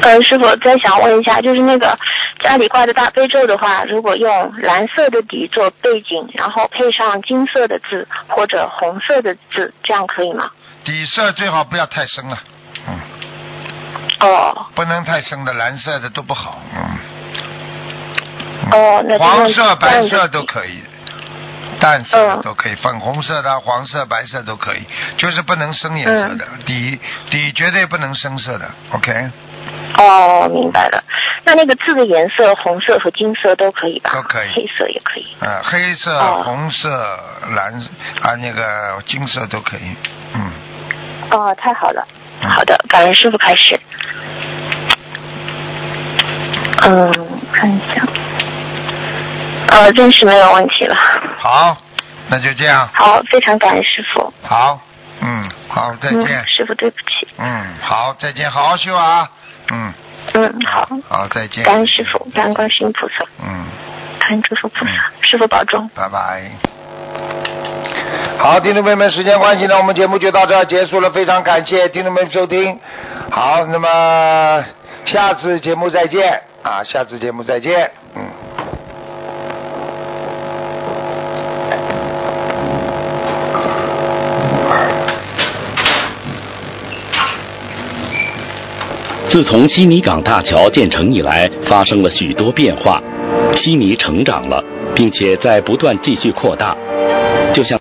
G: 呃，师傅再想问一下，就是那个家里挂的大悲咒的话，如果用蓝色的底做背景，然后配上金色的字或者红色的字，这样可以吗？
A: 底色最好不要太深了，嗯，
G: 哦
A: 不能太深的，蓝色的都不好，嗯。
G: 哦，那
A: 黄色、白色都可以，淡色都可以，粉红色的、黄色、白色都可以，就是不能深颜色的，
G: 嗯
A: 底底绝对不能深色的，OK，
G: 哦，明白了。那那个字的颜色，红色和金色都可以吧？
A: 都可以
G: 黑色也可以。
A: 呃，黑色、
G: 哦
A: 红色、蓝啊那个金色都可以，嗯，
G: 哦，太好了。好的，感恩师傅开始。嗯，看一下。呃，暂时没有问题了。
A: 好，那就这样，
G: 好，非常感恩师傅。
A: 好，嗯，好，再见
G: 嗯，，师傅对不起。
A: 嗯，好，再见，好好修啊，嗯，
G: 嗯，好，
A: 好，再见，
G: 感恩师傅，感恩观世音菩萨，
A: 嗯。
G: 感恩诸佛菩萨，师傅保重。
A: 拜拜。好，听众朋友们，时间关系呢，我们节目就到这儿结束了。非常感谢听众们收听。好，那么下次节目再见啊，下次节目再见。嗯。
H: 自从悉尼港大桥建成以来，发生了许多变化，悉尼成长了，并且在不断继续扩大，就像。